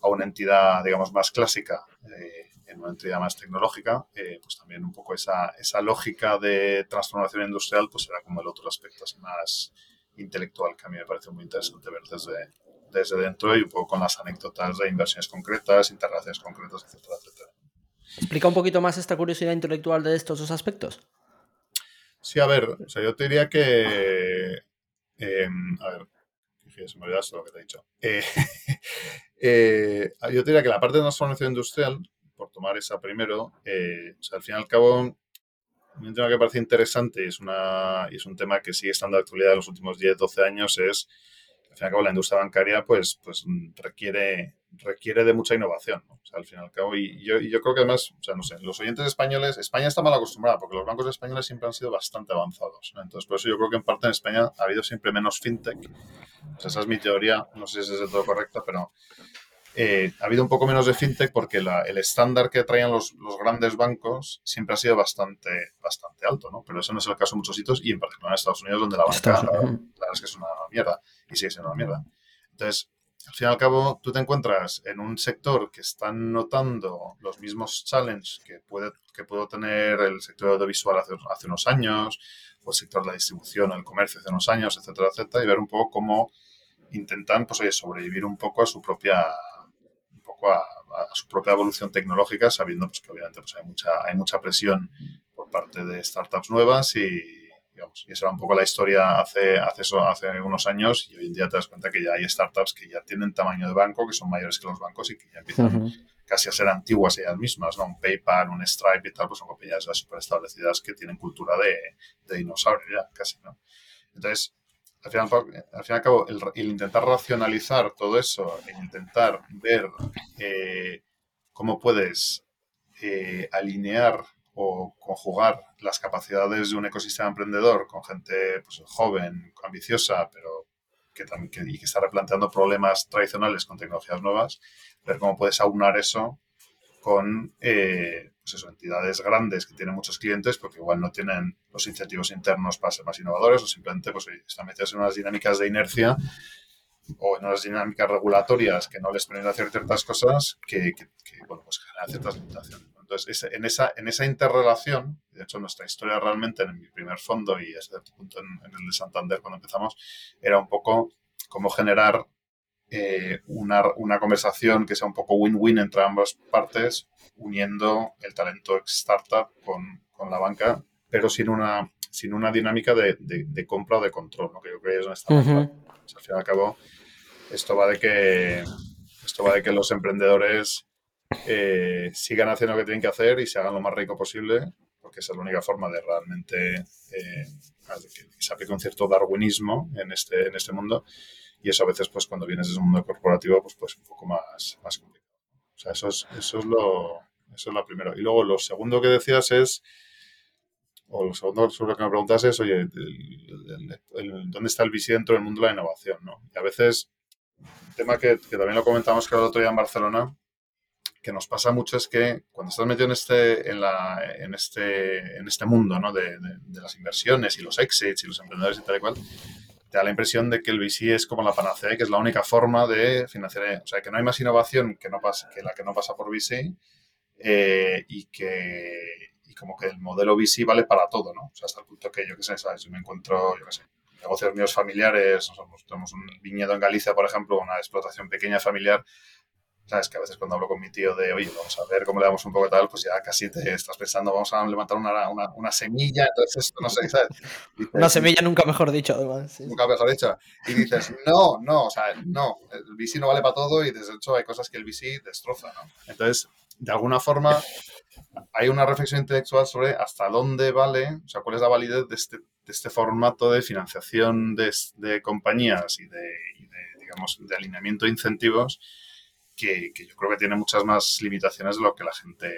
a una entidad, digamos, más clásica eh, en una entidad más tecnológica, eh, pues también un poco esa, esa lógica de transformación industrial, pues era como el otro aspecto así más intelectual que a mí me parece muy interesante ver desde, desde dentro y un poco con las anécdotas de inversiones concretas, interrelaciones concretas, etcétera, etcétera. Explica un poquito más esta curiosidad intelectual de estos dos aspectos. Sí, a ver, o sea, yo te diría que. Em, a ver, se me olvidó lo que te he dicho. Eh, eh, yo te diría que la parte de transformación industrial, por tomar esa primero, eh, al fin y al cabo, un tema que parece interesante y es, una, es un tema que sigue estando de actualidad en los últimos 10, 12 años es, al fin cabo, la industria bancaria pues, pues requiere requiere de mucha innovación, al fin y al cabo. Y yo, yo, creo que además, o sea, no sé, los oyentes españoles, España está mal acostumbrada porque los bancos españoles siempre han sido bastante avanzados. Entonces, por eso yo creo que en parte en España ha habido siempre menos fintech. Esa es mi teoría, no sé si es del todo correcta, pero eh, ha habido un poco menos de fintech porque el estándar que traían los, grandes bancos siempre ha sido bastante, bastante alto, ¿no? Pero eso no es el caso en muchos sitios y en particular en Estados Unidos, donde la banca, la, verdad es que es una mierda y sigue siendo una mierda. Entonces, al fin y al cabo, tú te encuentras en un sector que están notando los mismos challenges que puede, que pudo tener el sector audiovisual hace, hace unos años, o el sector de la distribución, el comercio hace unos años, etcétera, etcétera, y ver un poco cómo intentan, pues, oye, sobrevivir un poco a su propia, poco a, su propia evolución tecnológica, sabiendo pues, que obviamente pues, hay, mucha, hay mucha presión por parte de startups nuevas y y esa era un poco la historia hace, hace, hace unos años y hoy en día te das cuenta que ya hay startups que ya tienen tamaño de banco, que son mayores que los bancos y que ya empiezan casi a ser antiguas ellas mismas, ¿no? Un PayPal, un Stripe y tal, pues son compañías ya súper establecidas que tienen cultura de, de, dinosaurio ya, casi, ¿no? Entonces, al fin, al fin y al cabo, el, intentar racionalizar todo eso, el intentar ver eh, cómo puedes eh, alinear o conjugar las capacidades de un ecosistema emprendedor con gente pues, joven, ambiciosa, pero que también y que está replanteando problemas tradicionales con tecnologías nuevas, ver cómo puedes aunar eso con eh, pues entidades grandes que tienen muchos clientes porque igual no tienen los incentivos internos para ser más innovadores o simplemente pues, están metidos en unas dinámicas de inercia o en unas dinámicas regulatorias que no les permiten hacer ciertas cosas que, bueno, pues generan ciertas limitaciones. Entonces, en esa, en esa interrelación, de hecho nuestra historia realmente en mi primer fondo y a cierto punto en, el de Santander cuando empezamos, era un poco cómo generar eh, una, una, conversación que sea un poco win-win entre ambas partes, uniendo el talento startup con, con, la banca, pero sin una, sin una dinámica de, de, compra o de control, ¿no? que yo creo que es donde está. al fin y al cabo, esto va de que esto va de que los emprendedores eh, sigan haciendo lo que tienen que hacer y se hagan lo más rico posible, porque esa es la única forma de realmente eh, que se aplique un cierto darwinismo en este, en este mundo. Y eso a veces, pues cuando vienes de un mundo corporativo, pues, pues un poco más, más complicado. O sea, eso es, eso es lo, eso es lo primero. Y luego lo segundo que decías es, o lo segundo sobre lo que me preguntas es, oye, ¿dónde está el VC dentro del mundo de la innovación? ¿no? Y a veces, un tema que, que también lo comentamos que el otro día en Barcelona, que nos pasa mucho es que cuando estás metido en este, en la, en este, en este mundo ¿no? de, de, las inversiones y los exits y los emprendedores y tal y cual, te da la impresión de que el VC es como la panacea que es la única forma de financiar, o sea, que no hay más innovación que, la que no pasa por VC eh, y que como que el modelo VC vale para todo, ¿no? O sea, hasta el punto que yo qué sé, ¿sabes? Yo me encuentro, yo qué sé, negocios míos familiares, tenemos un viñedo en Galicia, por ejemplo, una explotación pequeña familiar, Sabes que a veces cuando hablo con mi tío de, oye, vamos a ver cómo le damos un poco tal, pues ya casi te estás pensando, vamos a levantar una, una, una semilla, entonces no sé, ¿sabes? una semilla nunca mejor dicho, además. Nunca mejor dicho. Y dices, no, no, o sea, no, el VC no vale para todo y de hecho hay cosas que el VC destroza, ¿no? Entonces, de alguna forma, hay una reflexión intelectual sobre hasta dónde vale, o sea, cuál es la validez de este, de este formato de financiación de, de compañías y de, y de, digamos, de alineamiento de incentivos que, yo creo que tiene muchas más limitaciones de lo que la gente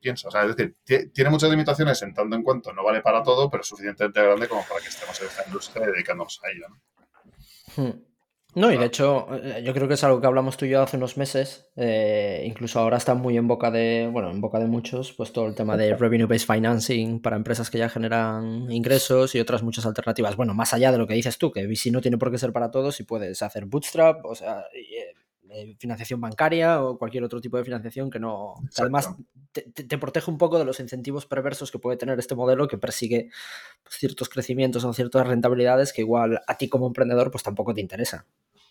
piensa. O sea, es decir, tiene muchas limitaciones en tanto en cuanto no vale para todo, pero es suficientemente grande como para que estemos en esta industria dedicándonos a ella. ¿no? Hmm. No, y de hecho, eh, yo creo que es algo que hablamos tú y yo hace unos meses. Eh, incluso ahora está muy en boca de, bueno, en boca de muchos, pues todo el tema de revenue-based financing para empresas que ya generan ingresos y otras muchas alternativas. Bueno, más allá de lo que dices tú, que VC no tiene por qué ser para todos y puedes hacer bootstrap, o sea, eh, financiación bancaria o cualquier otro tipo de financiación que no. además te, protege un poco de los incentivos perversos que puede tener este modelo que persigue pues, ciertos crecimientos o ciertas rentabilidades que igual a ti como emprendedor pues tampoco te interesa.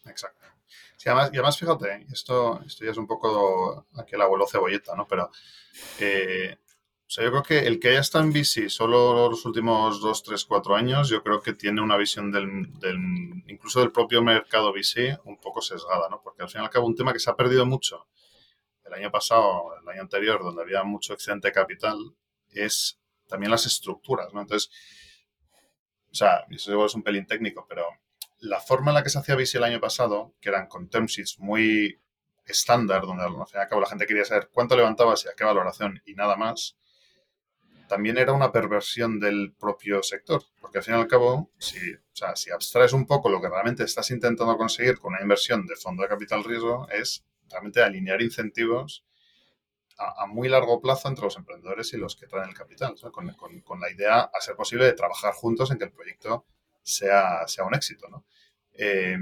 Exacto. además, y además, fíjate, esto, esto ya es un poco aquel abuelo cebolleta, ¿no? Pero eh, o sea, yo creo que el que haya estado en VC solo los últimos 2, 3, 4 años, yo creo que tiene una visión del, incluso del propio mercado VC un poco sesgada, ¿no? Porque al fin y al cabo un tema que se ha perdido mucho el año pasado, el año anterior, donde había mucho excedente de capital, es también las estructuras, ¿no? Entonces, o sea, eso igual es un pelín técnico, pero la forma en la que se hacía VC el año pasado, que eran con term muy estándar, donde al fin y al cabo la gente quería saber cuánto levantabas y a qué valoración y nada más, también era una perversión del propio sector, porque al fin y al cabo, si, si abstraes un poco lo que realmente estás intentando conseguir con una inversión de fondo de capital riesgo, es realmente alinear incentivos a, muy largo plazo entre los emprendedores y los que traen el capital, con, la idea, a ser posible, de trabajar juntos en que el proyecto sea, sea un éxito. ¿no? Eh,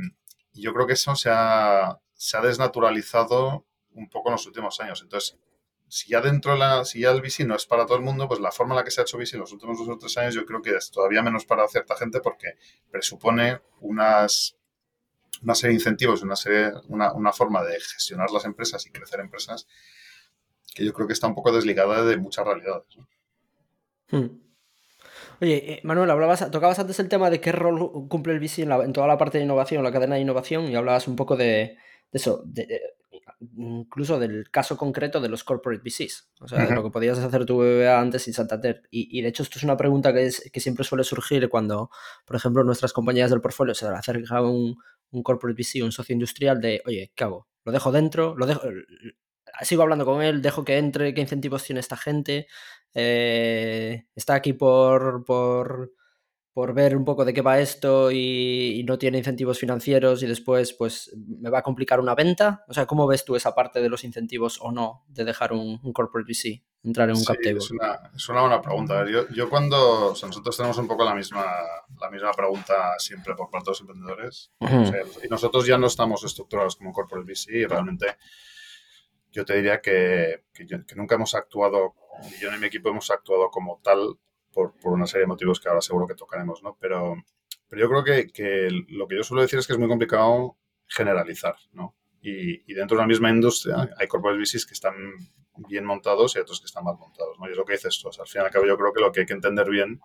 yo creo que eso se ha, se ha desnaturalizado un poco en los últimos años. Entonces, si ya dentro la, si ya el VC no es para todo el mundo, pues la forma en la que se ha hecho VC en los últimos dos o tres años yo creo que es todavía menos para cierta gente porque presupone unas, una serie de incentivos, una, serie, una, una forma de gestionar las empresas y crecer empresas que yo creo que está un poco desligada de muchas realidades. Hmm. Oye, eh, Manuel, hablabas, tocabas antes el tema de qué rol cumple el VC en, toda la parte de innovación, la cadena de innovación, y hablabas un poco de, eso, de, incluso del caso concreto de los corporate VCs, o sea, de lo que podías hacer tu BBA antes y Santander. Y, y, de hecho esto es una pregunta que, es, que siempre suele surgir cuando, por ejemplo, nuestras compañías del portfolio se acerca un, un corporate VC, un socio industrial de, oye, ¿qué hago? ¿Lo dejo dentro? ¿Lo dejo? Sigo hablando con él, dejo que entre, qué incentivos tiene esta gente, eh, está aquí por, por por ver un poco de qué va esto y, no tiene incentivos financieros y después pues me va a complicar una venta? O sea, ¿cómo ves tú esa parte de los incentivos o no de dejar un, corporate VC, entrar en un cap table? Es una, es una buena pregunta. yo, yo, cuando, nosotros tenemos un poco la misma, la misma pregunta siempre por parte de los emprendedores y nosotros ya no estamos estructurados como un corporate VC y realmente yo te diría que, que, que nunca hemos actuado, ni yo ni mi equipo hemos actuado como tal por, por, una serie de motivos que ahora seguro que tocaremos, ¿no? Pero, pero yo creo que, que, lo que yo suelo decir es que es muy complicado generalizar, ¿no? Y, y dentro de la misma industria hay corporate VCs que están bien montados y otros que están mal montados, ¿no? Y es lo que dices tú. O sea, al fin y al cabo yo creo que lo que hay que entender bien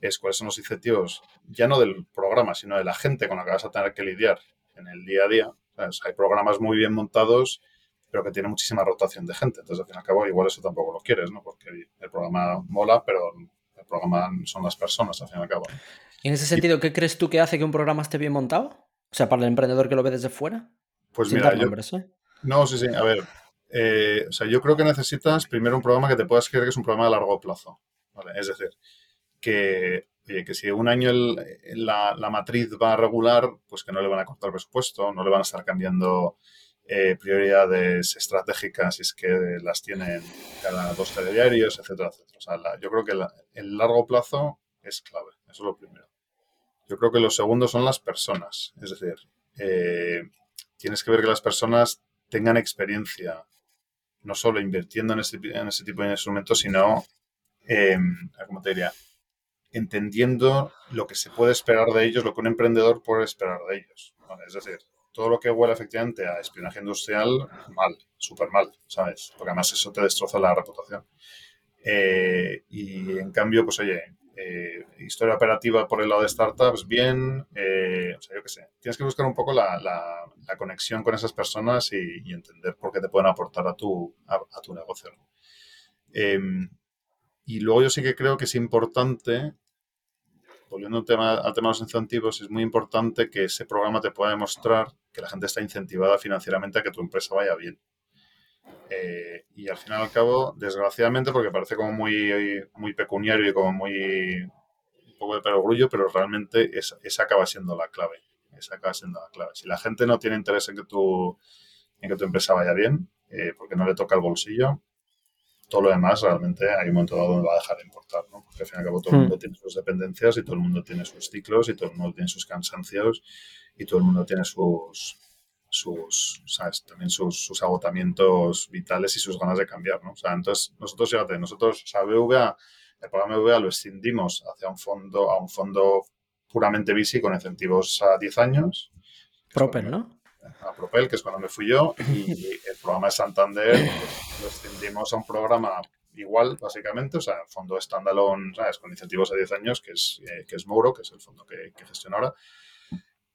es cuáles son los incentivos, ya no del programa, sino de la gente con la que vas a tener que lidiar en el día a día. hay programas muy bien montados, pero que tienen muchísima rotación de gente. Entonces, al fin y al cabo, igual eso tampoco lo quieres, ¿no? Porque el programa mola, pero programa son las personas, al fin y al cabo. en ese sentido, ¿qué crees tú que hace que un programa esté bien montado? O sea, para el emprendedor que lo ve desde fuera. Pues mira, yo, ¿eh? No, sí, sí. A ver, eh, o sea, yo creo que necesitas primero un programa que te puedas creer que es un programa de largo plazo. ¿vale? Es decir, que, que si un año la, la, matriz va a regular, pues que no le van a cortar presupuesto, no le van a estar cambiando eh, prioridades estratégicas si es que las tienen cada dos telediarios, etcétera, etcétera. O sea, yo creo que el largo plazo es clave, eso es lo primero. Yo creo que lo segundo son las personas, es decir, eh, tienes que ver que las personas tengan experiencia, no solo invirtiendo en ese, en ese tipo de instrumentos, sino, eh, ¿cómo te diría? Entendiendo lo que se puede esperar de ellos, lo que un emprendedor puede esperar de ellos. Es decir, todo lo que huele efectivamente a espionaje industrial, mal, súper mal, ¿sabes? Porque además eso te destroza la reputación. Eh, y en cambio, pues oye, eh, historia operativa por el lado de startups, bien, eh, o sea, yo qué sé, tienes que buscar un poco la, la, conexión con esas personas y, entender por qué te pueden aportar a tu, a, tu negocio. Em, y luego yo sí que creo que es importante volviendo al tema, de los incentivos, es muy importante que ese programa te pueda demostrar que la gente está incentivada financieramente a que tu empresa vaya bien. Eh, y al final y al cabo, desgraciadamente, porque parece como muy, muy pecuniario y como muy un poco de perogrullo, pero realmente esa, acaba siendo la clave. Esa acaba siendo la clave. Si la gente no tiene interés en que tu, en que tu empresa vaya bien, eh, porque no le toca el bolsillo, todo lo demás realmente hay un momento dado donde va a dejar de importar, ¿no? Porque al fin y al cabo todo el hmm. mundo tiene sus dependencias y todo el mundo tiene sus ciclos y todo el mundo tiene sus cansancios y todo el mundo tiene sus, sus ¿sabes? También sus, sus, agotamientos vitales y sus ganas de cambiar, ¿no? O sea, entonces nosotros, fíjate, nosotros, o sea, BVA, el programa BVA lo extendimos hacia un fondo, a un fondo puramente VC con incentivos a 10 años. Propel, ¿no? a Propel, que es cuando me fui yo, y el programa de Santander pues, lo extendimos a un programa igual, básicamente, o sea, fondo standalone, ¿sabes? Con incentivos a 10 años, que es, eh, que es Mouro, que es el fondo que, que gestiona ahora,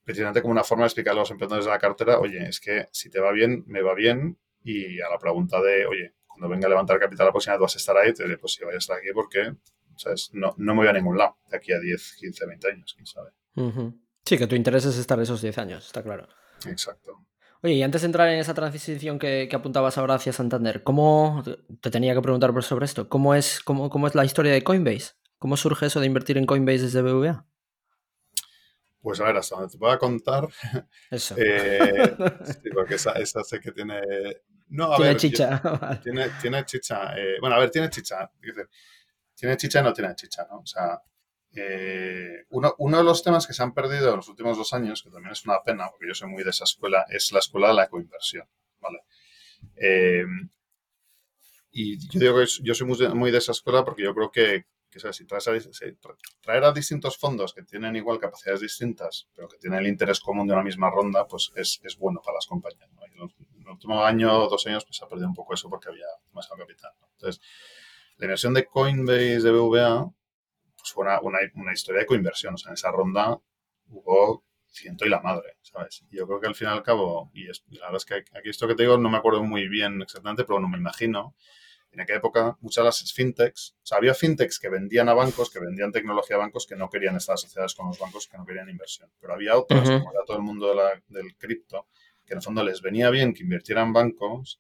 precisamente como una forma de explicar a los emprendedores de la cartera, oye, es que si te va bien, me va bien, y a la pregunta de, oye, cuando venga a levantar capital la próxima vas a estar ahí, te diré, pues si voy a estar aquí porque, ¿sabes? No, no me voy a ningún lado de aquí a 10, 15, 20 años, quién sabe. Sí, que tu interés es estar esos 10 años, está claro. Exacto. Oye, y antes de entrar en esa transición que, apuntabas ahora hacia Santander, ¿cómo te tenía que preguntar sobre esto? ¿Cómo es, cómo, cómo es la historia de Coinbase? ¿Cómo surge eso de invertir en Coinbase desde BVA? Pues a ver, hasta donde te pueda contar. Eso. Eh, porque esa, sé que tiene. No, a tiene ver. Chicha. Tiene, tiene chicha. Eh, bueno, a ver, tiene chicha. Tiene chicha y no tiene chicha, ¿no? O sea, eh, uno, uno, de los temas que se han perdido en los últimos dos años, que también es una pena, porque yo soy muy de esa escuela, es la escuela de la coinversión. ¿vale? y yo digo que yo soy muy de esa escuela porque yo creo que, que si traer a distintos fondos que tienen igual capacidades distintas, pero que tienen el interés común de una misma ronda, pues es, es bueno para las compañías. En el último año o dos años pues, se ha perdido un poco eso porque había demasiado capital. Entonces, la inversión de Coinbase de BVA pues fue una, una, una, historia de coinversión. O sea, en esa ronda hubo ciento y la madre, ¿sabes? Yo creo que al fin y al cabo, y, es, la verdad es que aquí esto que te digo no me acuerdo muy bien exactamente, pero no me imagino en aquella época muchas de las fintechs, o sea, había fintechs que vendían a bancos, que vendían tecnología a bancos que no querían estar asociadas con los bancos, que no querían inversión. Pero había otras, como era todo el mundo del cripto, que en el fondo les venía bien que invirtieran bancos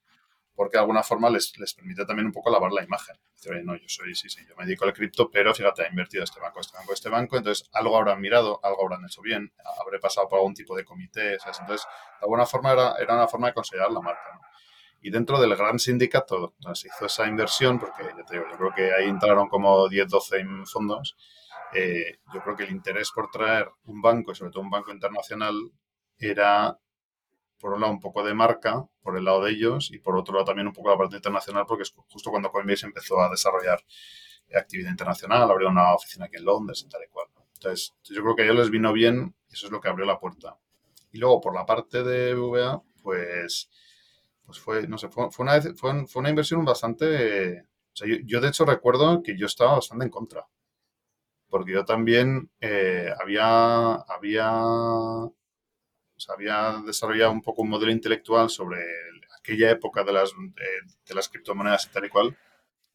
porque de alguna forma les, les permite también un poco lavar la imagen. Dice, no, yo soy, sí, sí, yo me dedico al cripto, pero fíjate, ha invertido este banco, este banco, este banco, entonces algo habrán mirado, algo habrán hecho bien, habré pasado por algún tipo de comité, ¿sabes? Entonces, de alguna forma era, era una forma de considerar la marca, ¿no? Y dentro del gran sindicato se hizo esa inversión, porque yo, te digo, yo creo que ahí entraron como 10, 12 fondos. Eh, yo creo que el interés por traer un banco, y sobre todo un banco internacional, era, por un lado, un poco de marca, por el lado de ellos, y por otro lado también un poco la parte internacional, porque es justo cuando Coinbase empezó a desarrollar actividad internacional, abrió una oficina aquí en Londres y tal y cual. Entonces, yo creo que a ellos les vino bien eso es lo que abrió la puerta. Y luego, por la parte de VA, pues pues fue, no sé, fue, una, fue, fue, una inversión bastante... O sea, yo, de hecho recuerdo que yo estaba bastante en contra. Porque yo también eh, había, había, había desarrollado un poco un modelo intelectual sobre aquella época de las, de las criptomonedas y tal y cual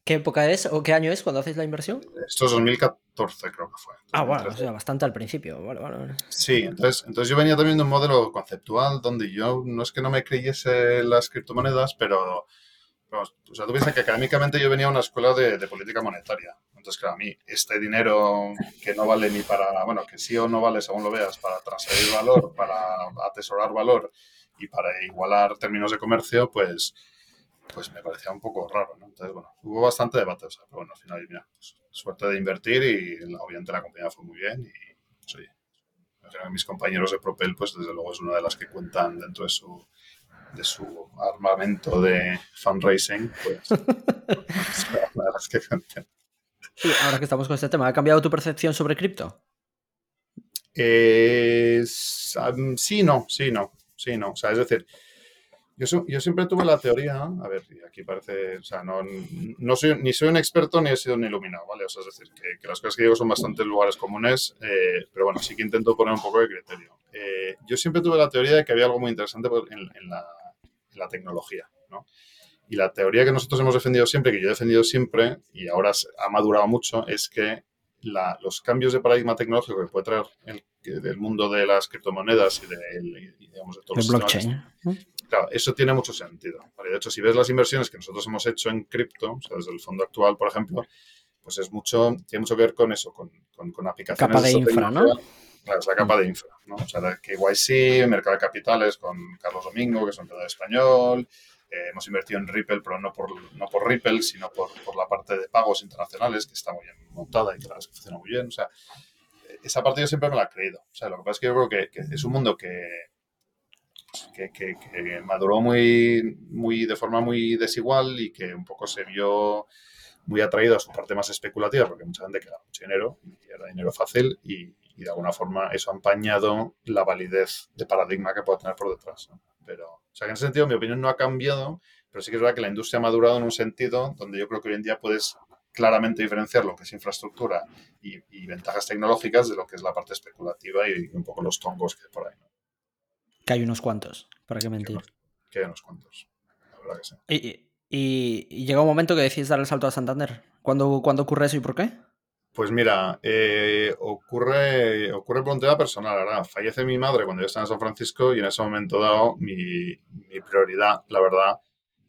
¿Qué época es o qué año es cuando hacéis la inversión? Esto es 2014, creo que fue. Ah, bueno, o sea, bastante al principio. Sí, entonces, entonces yo venía también de un modelo conceptual donde yo no es que no me creyese las criptomonedas, pero, o sea, tú piensas que académicamente yo venía a una escuela de, política monetaria. Entonces, claro, a mí este dinero que no vale ni para, bueno, que sí o no vale según lo veas, para transferir valor, para atesorar valor y para igualar términos de comercio, pues pues me parecía un poco raro, ¿no? Entonces, bueno, hubo bastante debate, o sea, pero bueno, al final, mira, pues, suerte de invertir y obviamente la compañía fue muy bien y, pues, oye, mis compañeros de Propel, pues desde luego es una de las que cuentan dentro de su, de su armamento de fundraising, pues, una de las que cuentan. Sí, ahora que estamos con este tema, ¿ha cambiado tu percepción sobre cripto? Eh, sí, no, sí, no, sí, no. O sea, es decir, yo, yo, siempre tuve la teoría, a ver, aquí parece, o sea, no, no soy, ni soy un experto ni he sido un iluminado, ¿vale? O sea, es decir, que, las cosas que digo son bastante lugares comunes, eh, pero bueno, sí que intento poner un poco de criterio. Eh, yo siempre tuve la teoría de que había algo muy interesante en, la, en, la, tecnología, ¿no? Y la teoría que nosotros hemos defendido siempre, que yo he defendido siempre, y ahora ha madurado mucho, es que la, los cambios de paradigma tecnológico que puede traer el, del mundo de las criptomonedas y de, digamos, de todos el blockchain. Claro, eso tiene mucho sentido. De hecho, si ves las inversiones que nosotros hemos hecho en cripto, o sea, desde el fondo actual, por ejemplo, pues es mucho, tiene mucho que ver con eso, con, con, aplicaciones. Capa de infra, ¿no? Claro, es la capa de infra, ¿no? O sea, KYC, Mercado de Capitales con Carlos Domingo, que es un emprendedor español. Eh, hemos invertido en Ripple, pero no por, no por Ripple, sino por, por, la parte de pagos internacionales, que está muy bien montada y que que funciona muy bien. O sea, esa parte yo siempre me la he creído. O sea, lo que pasa es que yo creo que, que es un mundo que, que, maduró muy, muy, de forma muy desigual y que un poco se vio muy atraído a su parte más especulativa, porque mucha gente queda mucho dinero y era dinero fácil y, de alguna forma eso ha empañado la validez de paradigma que puede tener por detrás. Pero, o sea, que en ese sentido mi opinión no ha cambiado, pero sí que es verdad que la industria ha madurado en un sentido donde yo creo que hoy en día puedes claramente diferenciar lo que es infraestructura y, ventajas tecnológicas de lo que es la parte especulativa y, un poco los tongos que hay por ahí. Que hay unos cuantos, para qué mentir. Que hay unos cuantos, la verdad que sí. Y, y, llega un momento que decides dar el salto a Santander. ¿Cuándo, ¿Cuándo, ocurre eso y por qué? Pues mira, eh, ocurre, ocurre por un tema personal, ¿verdad? Fallece mi madre cuando yo estaba en San Francisco y en ese momento dado mi, prioridad, la verdad,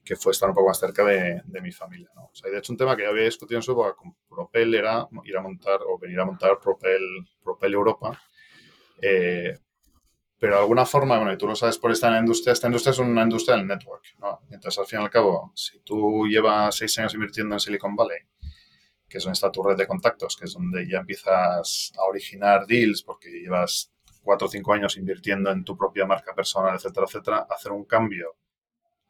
que fue estar un poco más cerca de, mi familia, ¿no? O sea, de hecho un tema que yo había discutido en su época con Propel era ir a montar o venir a montar Propel, Propel Europa, eh, pero de alguna forma, bueno, y tú lo sabes por esta industria, esta industria es una industria del network, ¿no? Entonces, al fin y al cabo, si tú llevas seis años invirtiendo en Silicon Valley, que es donde está tu red de contactos, que es donde ya empiezas a originar deals porque llevas cuatro o cinco años invirtiendo en tu propia marca personal, etcétera, etcétera, hacer un cambio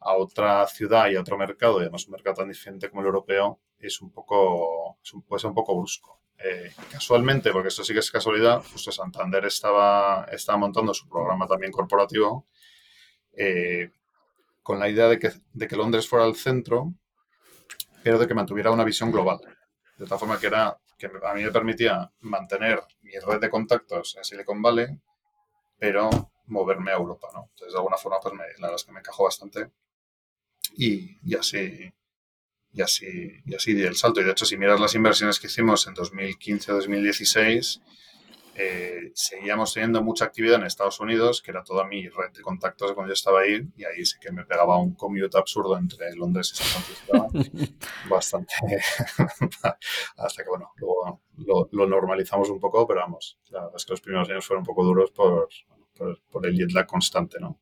a otra ciudad y a otro mercado, y además un mercado tan diferente como el europeo, es un poco, puede ser un poco brusco. Eh, casualmente, porque esto sí que es casualidad, justo Santander estaba, estaba montando su programa también corporativo eh, con la idea de que, de que Londres fuera el centro, pero de que mantuviera una visión global. De tal forma que era que a mí me permitía mantener mi red de contactos en Silicon Valley, pero moverme a Europa, ¿no? Entonces, de alguna forma, pues me, la verdad es que me encajó bastante. Y, y así y así, y así di el salto. Y de hecho, si miras las inversiones que hicimos en 2015-2016, eh, seguíamos teniendo mucha actividad en Estados Unidos, que era toda mi red de contactos cuando yo estaba ahí, y ahí sí que me pegaba un commute absurdo entre Londres y San Francisco, bastante, hasta que, bueno, luego lo, normalizamos un poco, pero vamos, la verdad es que los primeros años fueron un poco duros por, por, por el jet lag constante, ¿no?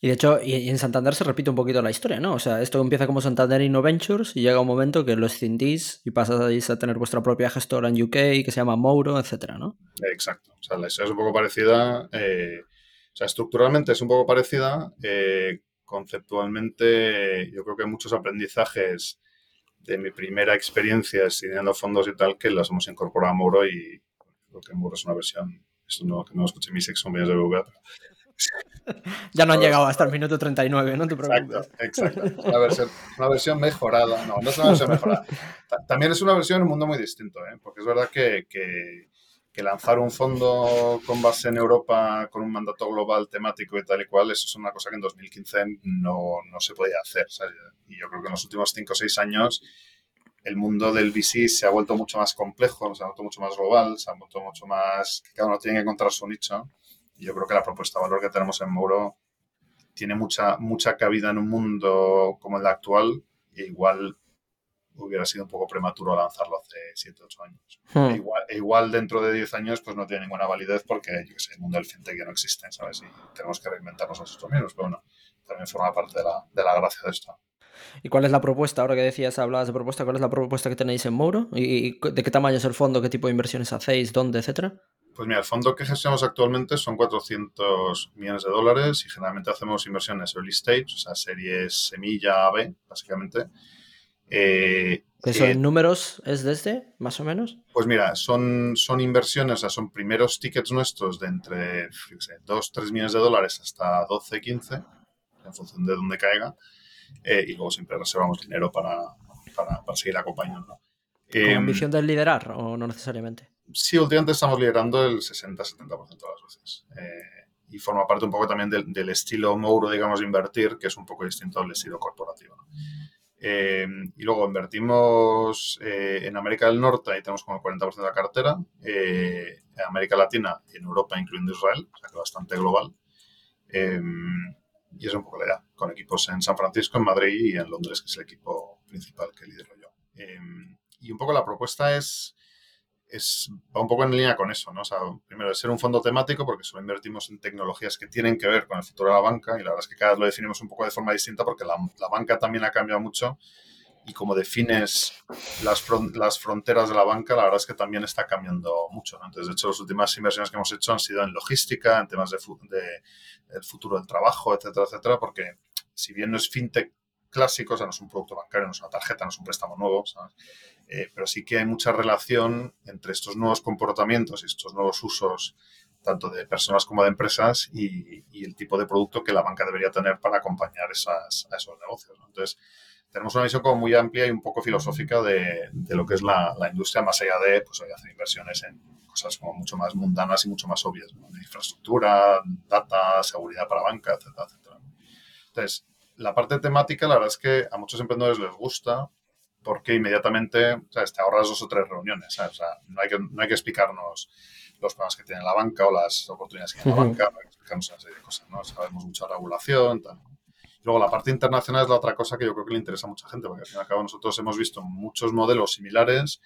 Y de hecho, y, en Santander se repite un poquito la historia, ¿no? O sea, esto empieza como Santander Innoventures y llega un momento que lo escindís y pasáis a tener vuestra propia gestora en UK que se llama Mouro, etcétera, ¿no? Exacto. O sea, la historia es un poco parecida. Eh, o sea, estructuralmente es un poco parecida. Eh, conceptualmente, yo creo que muchos aprendizajes de mi primera experiencia estudiando fondos y tal que las hemos incorporado a Mouro y creo que Mouro es una versión, esto no, que no escuché mis ex de ya no han llegado hasta el minuto 39, no te preocupes. Exacto, exacto. Una versión, una versión mejorada. No, no es una versión mejorada. También es una versión en un mundo muy distinto, ¿eh? porque es verdad que, que, lanzar un fondo con base en Europa con un mandato global temático y tal y cual, eso es una cosa que en 2015 no, no se podía hacer. Y yo creo que en los últimos 5 o 6 años el mundo del VC se ha vuelto mucho más complejo, se ha vuelto mucho más global, se ha vuelto mucho más... cada uno tiene que encontrar su nicho yo creo que la propuesta de valor que tenemos en Mouro tiene mucha, mucha cabida en un mundo como el actual e igual hubiera sido un poco prematuro lanzarlo hace 7, 8 años. Hmm. E igual, e igual, dentro de 10 años pues no tiene ninguna validez porque yo sé, el mundo del fintech ya no existe, ¿sabes? Y tenemos que reinventarnos nosotros mismos, pero bueno, también forma parte de la, de la gracia de esto. ¿Y cuál es la propuesta? Ahora que decías, hablabas de propuesta, ¿cuál es la propuesta que tenéis en Mouro? ¿Y de qué tamaño es el fondo? ¿Qué tipo de inversiones hacéis? ¿Dónde? Etcétera. Pues mira, el fondo que gestionamos actualmente son 400 millones de dólares y generalmente hacemos inversiones early stage, o sea, series semilla B, básicamente. Eh, ¿Eso en números es desde, más o menos? Pues mira, son, son inversiones, o sea, son primeros tickets nuestros de entre 2, 3 millones de dólares hasta 12, 15, en función de dónde caiga. Eh, y luego siempre reservamos dinero para, para, seguir acompañando. ¿Con eh, ambición de liderar o no necesariamente? Sí, últimamente estamos liderando el 60-70% de las veces. Eh, y forma parte un poco también del, estilo Mouro, digamos, de invertir, que es un poco distinto al estilo corporativo. Eh, y luego invertimos eh, en América del Norte, ahí tenemos como el 40% de la cartera, en América Latina en Europa, incluyendo Israel, o sea que bastante global. y es un poco la idea, con equipos en San Francisco, en Madrid y en Londres, que es el equipo principal que lidero yo. y un poco la propuesta es es, va un poco en línea con eso, ¿no? O sea, primero, ser un fondo temático porque solo invertimos en tecnologías que tienen que ver con el futuro de la banca y la verdad es que cada vez lo definimos un poco de forma distinta porque la, la banca también ha cambiado mucho y como defines las, las, fronteras de la banca, la verdad es que también está cambiando mucho. ¿no? Entonces, de hecho, las últimas inversiones que hemos hecho han sido en logística, en temas de, de, del futuro del trabajo, etcétera, etcétera, porque si bien no es fintech clásico, o sea, no es un producto bancario, no es una tarjeta, no es un préstamo nuevo, ¿sabes? Eh, pero sí que hay mucha relación entre estos nuevos comportamientos y estos nuevos usos, tanto de personas como de empresas, y, el tipo de producto que la banca debería tener para acompañar esas, a esos negocios. Entonces, tenemos una visión como muy amplia y un poco filosófica de, lo que es la, industria, más allá de pues, hacer inversiones en cosas como mucho más mundanas y mucho más obvias, infraestructura, data, seguridad para banca, etcétera, etcétera. Entonces, la parte temática, la verdad es que a muchos emprendedores les gusta porque inmediatamente te ahorras dos o tres reuniones. O sea, no hay, que, no hay que explicarnos los problemas que tiene la banca o las oportunidades que tiene la banca, no hay que explicarnos una serie de cosas. ¿no? Sabemos mucha regulación. Tal. Luego, la parte internacional es la otra cosa que yo creo que le interesa a mucha gente, porque al fin y al cabo nosotros hemos visto muchos modelos similares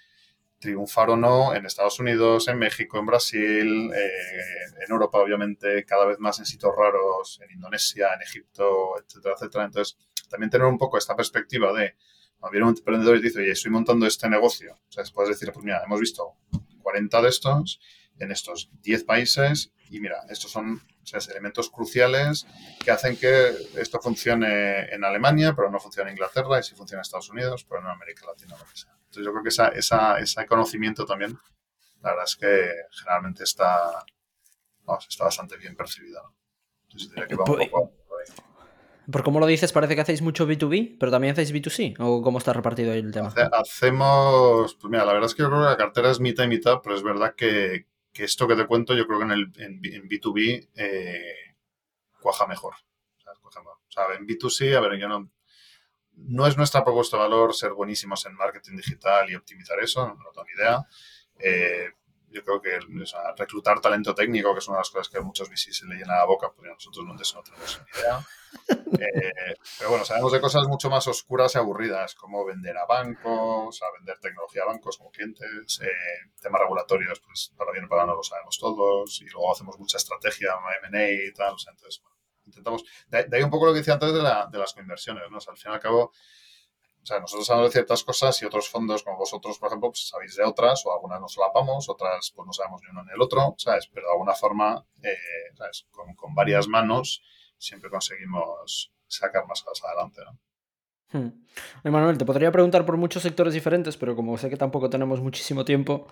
triunfar o no en Estados Unidos, en México, en Brasil, eh, en Europa, obviamente, cada vez más en sitios raros, en Indonesia, en Egipto, etcétera, etcétera. Entonces, también tener un poco esta perspectiva de, cuando viene un emprendedor y dice, oye, estoy montando este negocio, o sea, puedes decir, pues mira, hemos visto 40 de estos en estos 10 países y mira, estos son elementos cruciales que hacen que esto funcione en Alemania, pero no funciona en Inglaterra y sí funciona en Estados Unidos, pero no en América Latina, lo que sea. Entonces yo creo que esa, esa, ese conocimiento también, la verdad es que generalmente está, está bastante bien percibido. Entonces diría que va un pues, poco por ahí. Por cómo lo dices, parece que hacéis mucho B2B, pero también hacéis B2C, ¿o cómo está repartido el tema? hacemos, pues mira, la verdad es que yo creo que la cartera es mitad y mitad, pero es verdad que, que esto que te cuento, yo creo que en, el, en, B2B eh, cuaja mejor. O sea, en B2C, a ver, yo no, no es nuestra propuesta de valor ser buenísimos en marketing digital y optimizar eso, no tengo ni idea. Eh, yo creo que reclutar talento técnico, que es una de las cosas que a muchos VCs se le llena la boca, porque nosotros no, tenemos ni idea. Eh, pero bueno, sabemos de cosas mucho más oscuras y aburridas, como vender a bancos, a vender tecnología a bancos como clientes, eh, temas regulatorios, pues para bien o para no lo sabemos todos, y luego hacemos mucha estrategia, M&A y tal, entonces, bueno, intentamos, de, ahí un poco lo que decía antes de, la, de las conversiones, ¿no? al fin y al cabo, o sea, nosotros sabemos de ciertas cosas y otros fondos como vosotros, por ejemplo, pues sabéis de otras o algunas nos solapamos, otras pues no sabemos ni uno ni el otro, ¿sabes? Pero de alguna forma, eh, ¿sabes? Con, con, varias manos siempre conseguimos sacar más cosas adelante, ¿no? Hmm. Emanuel, te podría preguntar por muchos sectores diferentes, pero como sé que tampoco tenemos muchísimo tiempo,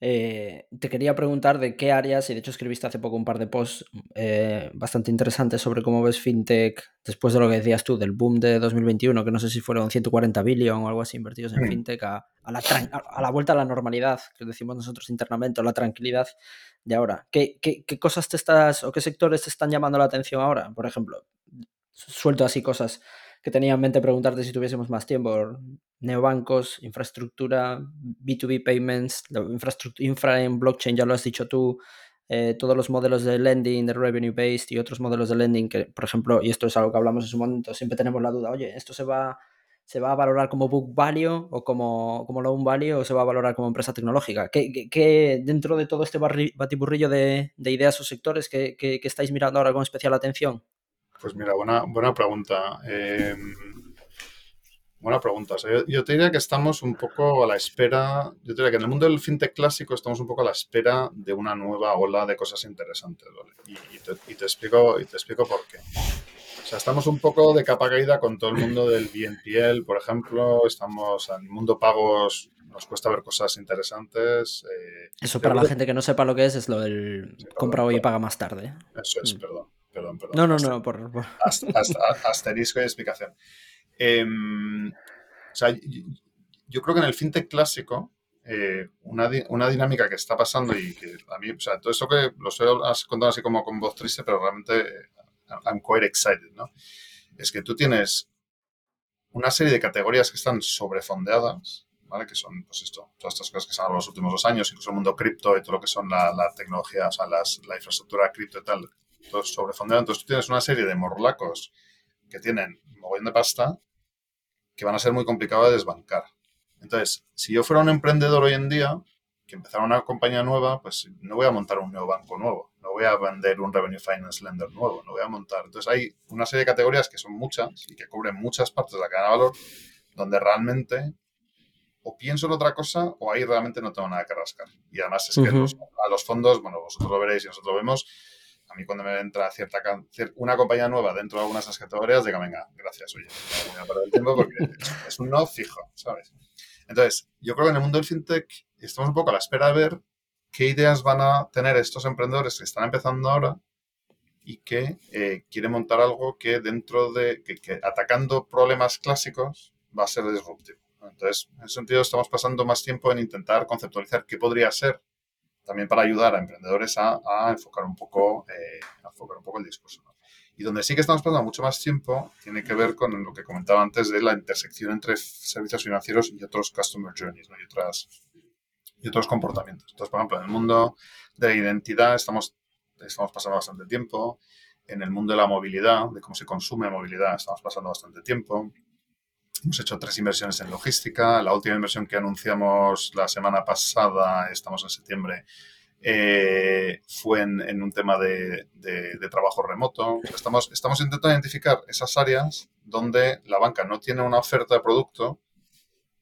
eh, te quería preguntar de qué áreas, y de hecho escribiste hace poco un par de posts eh, bastante interesantes sobre cómo ves FinTech después de lo que decías tú, del boom de 2021, que no sé si fueron 140 billion o algo así invertidos en FinTech, a, la a, la vuelta a la normalidad, que decimos nosotros internamente, o la tranquilidad de ahora. ¿Qué, qué, qué cosas te estás, o qué sectores te están llamando la atención ahora? Por ejemplo, suelto así cosas que tenía en mente preguntarte si tuviésemos más tiempo. Neobancos, infraestructura, B2B payments, infraestructura, infra en blockchain, ya lo has dicho tú, eh, todos los modelos de lending, de revenue based y otros modelos de lending que, por ejemplo, y esto es algo que hablamos en su momento, siempre tenemos la duda, oye, ¿esto se va, se va a valorar como book value o como, como loan value o se va a valorar como empresa tecnológica? ¿Qué, dentro de todo este batiburrillo de, de ideas o sectores que, que, estáis mirando ahora con especial atención? Pues mira, buena, buena pregunta. Em, buena pregunta. yo, te diría que estamos un poco a la espera, yo te diría que en el mundo del fintech clásico estamos un poco a la espera de una nueva ola de cosas interesantes, Y, te, explico, y te explico por qué. O sea, estamos un poco de capa caída con todo el mundo del BNPL, por ejemplo. Estamos en el mundo pagos, nos cuesta ver cosas interesantes. Eh, Eso para la gente que no sepa lo que es, es lo del compra hoy y paga más tarde. Eso es, mm. perdón perdón, perdón. No, no, no, por... asterisco y explicación. Em, o sea, yo, creo que en el fintech clásico, eh, una, una, dinámica que está pasando y que a mí, o sea, todo esto que lo estoy contando así como con voz triste, pero realmente eh, I'm quite excited, ¿no? Es que tú tienes una serie de categorías que están sobrefondeadas, ¿vale? Que son, pues esto, todas estas cosas que se han hablado los últimos dos años, incluso el mundo cripto y todo lo que son la, la tecnología, o sea, las, la infraestructura cripto y tal, sobrefondeado. Entonces tú tienes una serie de morlacos que tienen un mogollón de pasta que van a ser muy complicados de desbancar. Entonces, si yo fuera un emprendedor hoy en día, que empezara una compañía nueva, pues no voy a montar un nuevo banco nuevo, no voy a vender un Revenue Finance Lender nuevo, no voy a montar. Entonces hay una serie de categorías que son muchas y que cubren muchas partes de la cadena de valor, donde realmente o pienso en otra cosa o ahí realmente no tengo nada que rascar. Y además es que a los fondos, bueno, vosotros lo veréis y nosotros lo vemos, a mí cuando me entra cierta una compañía nueva dentro de algunas de esas categorías, diga, venga, gracias, oye, no voy a perder el tiempo porque es un no fijo, ¿sabes? Entonces, yo creo que en el mundo del fintech estamos un poco a la espera de ver qué ideas van a tener estos emprendedores que están empezando ahora y que eh, quieren montar algo que dentro de, que, atacando problemas clásicos va a ser disruptivo. Entonces, en ese sentido, estamos pasando más tiempo en intentar conceptualizar qué podría ser también para ayudar a emprendedores a, enfocar, un poco, eh, enfocar un poco el discurso. Y donde sí que estamos pasando mucho más tiempo tiene que ver con lo que comentaba antes de la intersección entre servicios financieros y otros customer journeys y, otras, y otros comportamientos. Entonces, por ejemplo, en el mundo de la identidad estamos, estamos pasando bastante tiempo. En el mundo de la movilidad, de cómo se consume movilidad, estamos pasando bastante tiempo. Hemos hecho tres inversiones en logística. La última inversión que anunciamos la semana pasada, estamos en septiembre, eh, fue en, un tema de, trabajo remoto. Estamos, intentando identificar esas áreas donde la banca no tiene una oferta de producto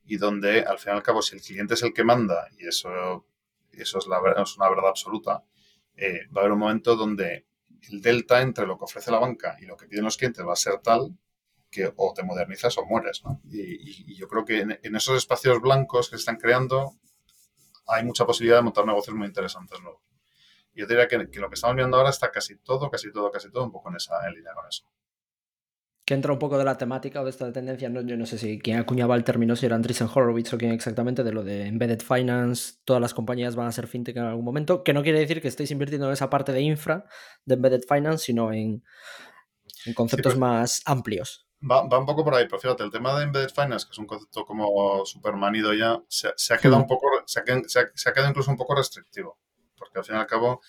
y donde, al fin y al cabo, si el cliente es el que manda, y eso, es una verdad absoluta, eh, va a haber un momento donde el delta entre lo que ofrece la banca y lo que piden los clientes va a ser tal que o te modernizas o mueres. Y, yo creo que en, esos espacios blancos que se están creando hay mucha posibilidad de montar negocios muy interesantes nuevos. Yo diría que, lo que estamos viendo ahora está casi todo, casi todo, casi todo un poco en esa línea con eso. Que entra un poco de la temática o de esta tendencia, ¿no? yo no sé si quién acuñaba el término, si era Andreessen Horowitz o quién exactamente, de lo de embedded finance, todas las compañías van a ser fintech en algún momento, que no quiere decir que estéis invirtiendo en esa parte de infra de embedded finance, sino en, conceptos más amplios. Va, un poco por ahí, pero fíjate, el tema de Embedded Finance, que es un concepto como súper manido ya, se, ha quedado un poco, se ha, quedado incluso un poco restrictivo, porque al fin y al cabo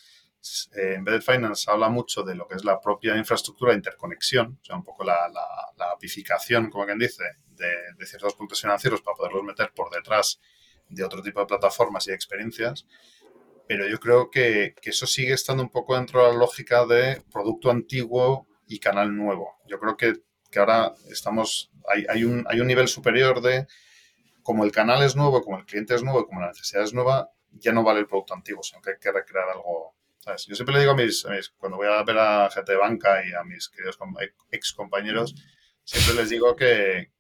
eh, Embedded Finance habla mucho de lo que es la propia infraestructura de interconexión, o sea, un poco la, la, apificación, como quien dice, de, ciertos puntos financieros para poderlos meter por detrás de otro tipo de plataformas y experiencias. Pero yo creo que, que eso sigue estando un poco dentro de la lógica de producto antiguo y canal nuevo. Yo creo que que ahora estamos, hay, hay, un, hay un nivel superior de, como el canal es nuevo, como el cliente es nuevo como la necesidad es nueva, ya no vale el producto antiguo, sino que hay que recrear algo. Yo siempre le digo a mis, cuando voy a ver a gente de banca y a mis queridos ex compañeros, siempre les digo que,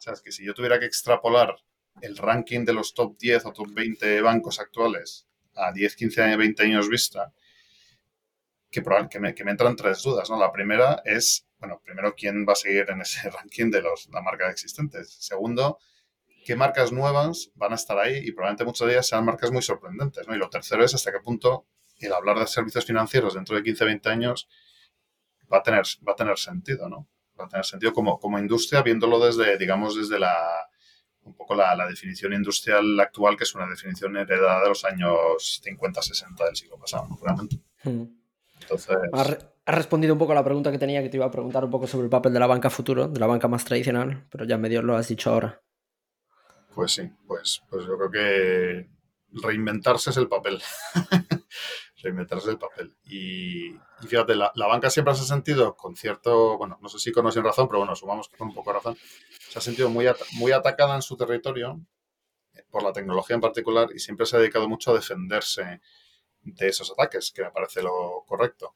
¿sabes? que si yo tuviera que extrapolar el ranking de los top 10 o top 20 bancos actuales a 10, 15, 20 años vista, que, que, me, que me entran tres dudas. ¿no? La primera es bueno, primero, ¿quién va a seguir en ese ranking de los, las marcas existentes? Segundo, ¿qué marcas nuevas van a estar ahí? Y probablemente muchas de ellas sean marcas muy sorprendentes, ¿no? Y lo tercero es hasta qué punto el hablar de servicios financieros dentro de 15, 20 años va a tener, va a tener sentido, ¿no? Va a tener sentido como, como industria, viéndolo desde, digamos, desde la, un poco la, definición industrial actual, que es una definición heredada de los años 50, 60 del siglo pasado, realmente. Hmm. Entonces... Has respondido un poco a la pregunta que tenía, que te iba a preguntar un poco sobre el papel de la banca futuro, de la banca más tradicional, pero ya medio lo has dicho ahora. Pues sí, pues, pues yo creo que reinventarse es el papel. reinventarse es el papel. Y, fíjate, la, banca siempre se ha sentido con cierto, bueno, no sé si con razón, pero bueno, sumamos con un poco razón, se ha sentido muy, muy atacada en su territorio eh, por la tecnología en particular y siempre se ha dedicado mucho a defenderse de esos ataques, que me parece lo correcto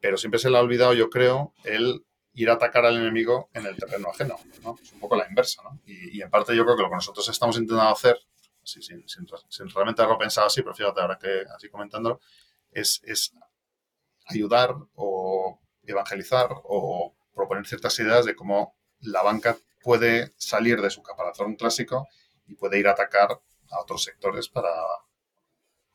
pero siempre se le ha olvidado, yo creo, el ir a atacar al enemigo en el terreno ajeno, ¿no? Es un poco la inversa, ¿no? Y, en parte yo creo que lo que nosotros estamos intentando hacer, sin, sin, realmente haberlo pensado así, pero fíjate ahora que así comentándolo, es, es ayudar o evangelizar o proponer ciertas ideas de cómo la banca puede salir de su caparazón clásico y puede ir a atacar a otros sectores para,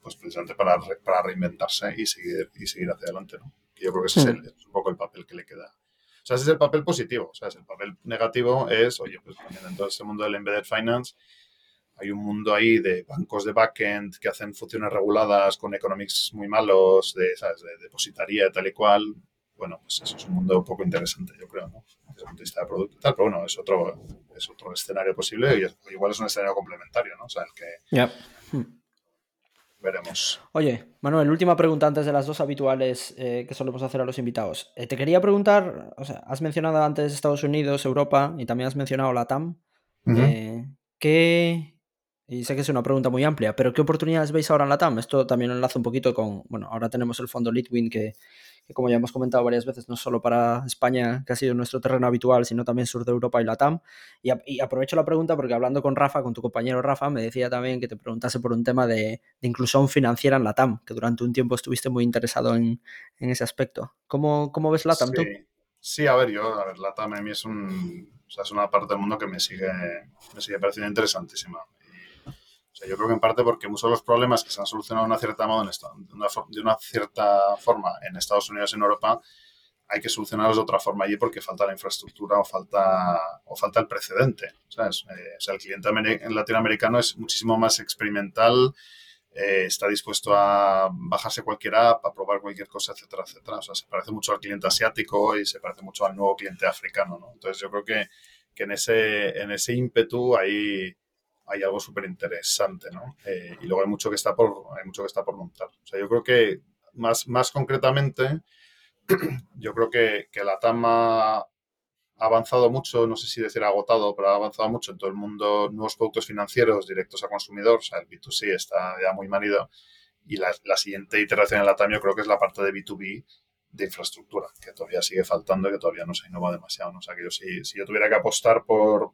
pues precisamente para, para reinventarse y seguir, y seguir hacia adelante, ¿no? Yo creo que ese hmm. es, un poco el papel que le queda. O sea, ese es el papel positivo. O sea, el papel negativo es, oye, pues en todo este mundo del embedded finance hay un mundo ahí de bancos de backend que hacen funciones reguladas con economics muy malos, de, ¿sabes? de depositaría tal y cual. Bueno, pues eso es un mundo un poco interesante, yo creo, ¿no? Desde el punto de vista de producto y tal, pero bueno, es otro, es otro escenario posible y igual es un escenario complementario, ¿no? O sea, el que veremos. Oye, Manuel, última pregunta antes de las dos habituales eh, que solemos hacer a los invitados. Eh, te quería preguntar, o sea, has mencionado antes Estados Unidos, Europa y también has mencionado la TAM. Eh, ¿Qué, y sé que es una pregunta muy amplia, pero ¿qué oportunidades veis ahora en la TAM? Esto también enlaza un poquito con, bueno, ahora tenemos el fondo Litwin que, que, como ya hemos comentado varias veces, no solo para España, que ha sido nuestro terreno habitual, sino también sur de Europa y la TAM. Y, aprovecho la pregunta porque hablando con Rafa, con tu compañero Rafa, me decía también que te preguntase por un tema de, inclusión financiera en la TAM, que durante un tiempo estuviste muy interesado en, ese aspecto. ¿Cómo, ¿Cómo, ves la TAM sí. tú? Sí, a ver, yo, a ver, la TAM a mí es es una parte del mundo que me sigue, me sigue pareciendo interesantísima yo creo que en parte porque muchos de los problemas que se han solucionado de una cierta, modo en forma en Estados Unidos y en Europa hay que solucionarlos de otra forma allí porque falta la infraestructura o falta, o falta el precedente. ¿sabes? Eh, o sea, el cliente latinoamericano es muchísimo más experimental, eh, está dispuesto a bajarse cualquier app, a probar cualquier cosa, etcétera, etcétera. O sea, se parece mucho al cliente asiático y se parece mucho al nuevo cliente africano, ¿no? Entonces yo creo que, que en, ese, en ese ímpetu hay, hay algo súper interesante, ¿no? Eh, y luego hay mucho que está por, hay mucho que está por montar. O sea, yo creo que más, más concretamente, yo creo que, que la TAMA ha avanzado mucho, no sé si decir agotado, pero ha avanzado mucho en todo el mundo, nuevos productos financieros directos a consumidor, o sea, el B2C está ya muy manido. Y la, siguiente iteración en la TAM yo creo que es la parte de B2B de infraestructura, que todavía sigue faltando y que todavía no se innova demasiado. ¿no? O sea, que yo si, si yo tuviera que apostar por,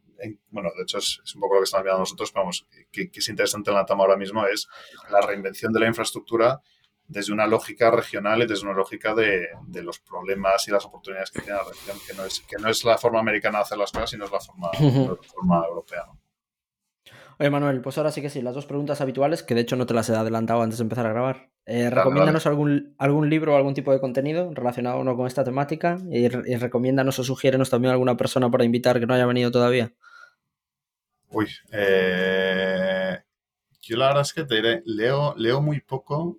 bueno, de hecho es, un poco lo que estamos viendo nosotros, pero vamos, que, que, es interesante en la TAM ahora mismo es la reinvención de la infraestructura desde una lógica regional y desde una lógica de, de, los problemas y las oportunidades que tiene la región, que no, es, que no es la forma americana de hacer las cosas, sino es la forma, la forma europea. Oye, Manuel, pues ahora sí que sí, las dos preguntas habituales, que de hecho no te las he adelantado antes de empezar a grabar. Eh, recomiéndanos Algún, algún libro o algún tipo de contenido relacionado con esta temática y, y recomiéndanos o sugiérenos también alguna persona para invitar que no haya venido todavía. Uy, eh, yo la verdad es que te diré, leo, leo muy poco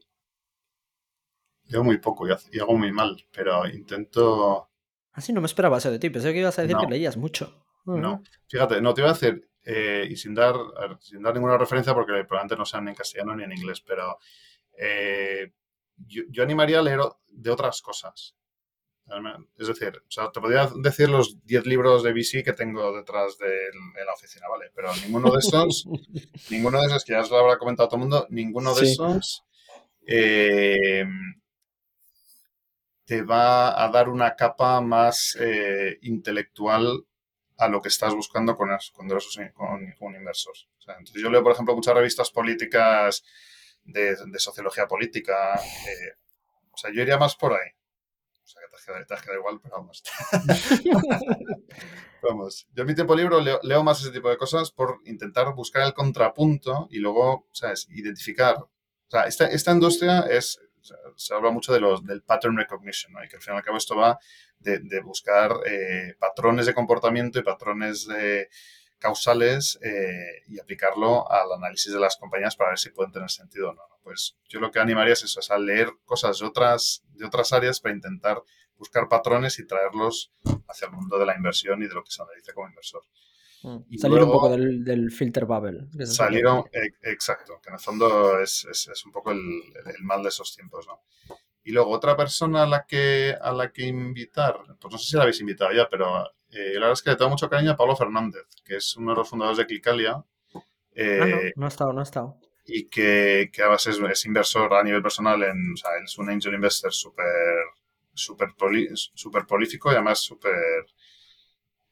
Leo muy poco y hago muy mal, pero intento... Así ah, no me esperaba eso de ti. Pensé que ibas a decir que leías mucho. No, fíjate, no te iba a decir, eh, y sin dar, sin dar ninguna referencia porque probablemente no sean ni en castellano ni en inglés, pero eh, yo, animaría a leer de otras cosas. Es decir, o sea, te podría decir los 10 libros de BC que tengo detrás de, la oficina, ¿vale? Pero ninguno de esos, ninguno de esos, que ya os lo habrá comentado todo el mundo, ninguno de esos eh, te va a dar una capa más intelectual a lo que estás buscando con, con, con, con inversores. entonces yo leo, por ejemplo, muchas revistas políticas de, sociología política. Eh, o sea, yo iría más por ahí. O sea, que te, queda igual, pero vamos. vamos. Yo en mi tiempo libre leo, leo, más ese tipo de cosas por intentar buscar el contrapunto y luego, ¿sabes? Identificar. O sea, esta, esta industria es se habla mucho de los, del pattern recognition, ¿no? y que al fin y al cabo esto va de, buscar eh, patrones de comportamiento y patrones causales eh, y aplicarlo al análisis de las compañías para ver si pueden tener sentido o no. Pues yo lo que animaría es eso, es a leer cosas de otras, de otras áreas para intentar buscar patrones y traerlos hacia el mundo de la inversión y de lo que se analiza como inversor. Mm. salir un poco del, filter bubble. Salieron, exacto, que en el fondo es, un poco el, mal de esos tiempos, ¿no? Y luego otra persona a la que, a la que invitar, pues no sé si la habéis invitado ya, pero eh, la verdad es que le tengo mucho cariño a Pablo Fernández, que es uno de los fundadores de Clicalia. Eh, ah, no, no ha estado, no ha estado. Y que, que además es, es, inversor a nivel personal, en, o sea, él es un angel investor súper super, super prolífico y además súper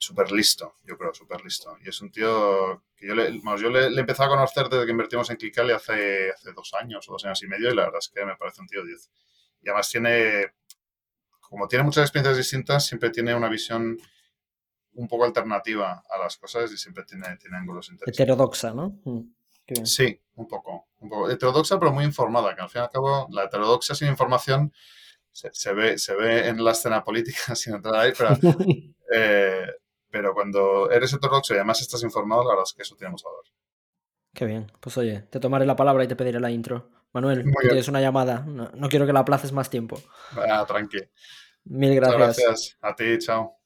súper listo, yo creo, súper listo. Y es un tío que yo le, yo le, empezado a conocer desde que invertimos en Clicali hace, hace dos años o dos años y medio y la verdad es que me parece un tío 10. Y además tiene, como tiene muchas experiencias distintas, siempre tiene una visión un poco alternativa a las cosas y siempre tiene, tiene ángulos interesantes. Heterodoxa, ¿no? Mm, sí, un poco, un poco. Heterodoxa, pero muy informada, que al fin y al cabo la heterodoxia sin información se, ve, se ve en la escena política sin entrar ahí, pero eh, pero cuando eres heterodoxo y además estás informado, la verdad es que eso tiene mucho valor. Qué bien. Pues oye, te tomaré la palabra y te pediré la intro. Manuel, tienes una llamada. No, quiero que la aplaces más tiempo. Ah, tranqui. Mil gracias. Muchas gracias. A ti, chao.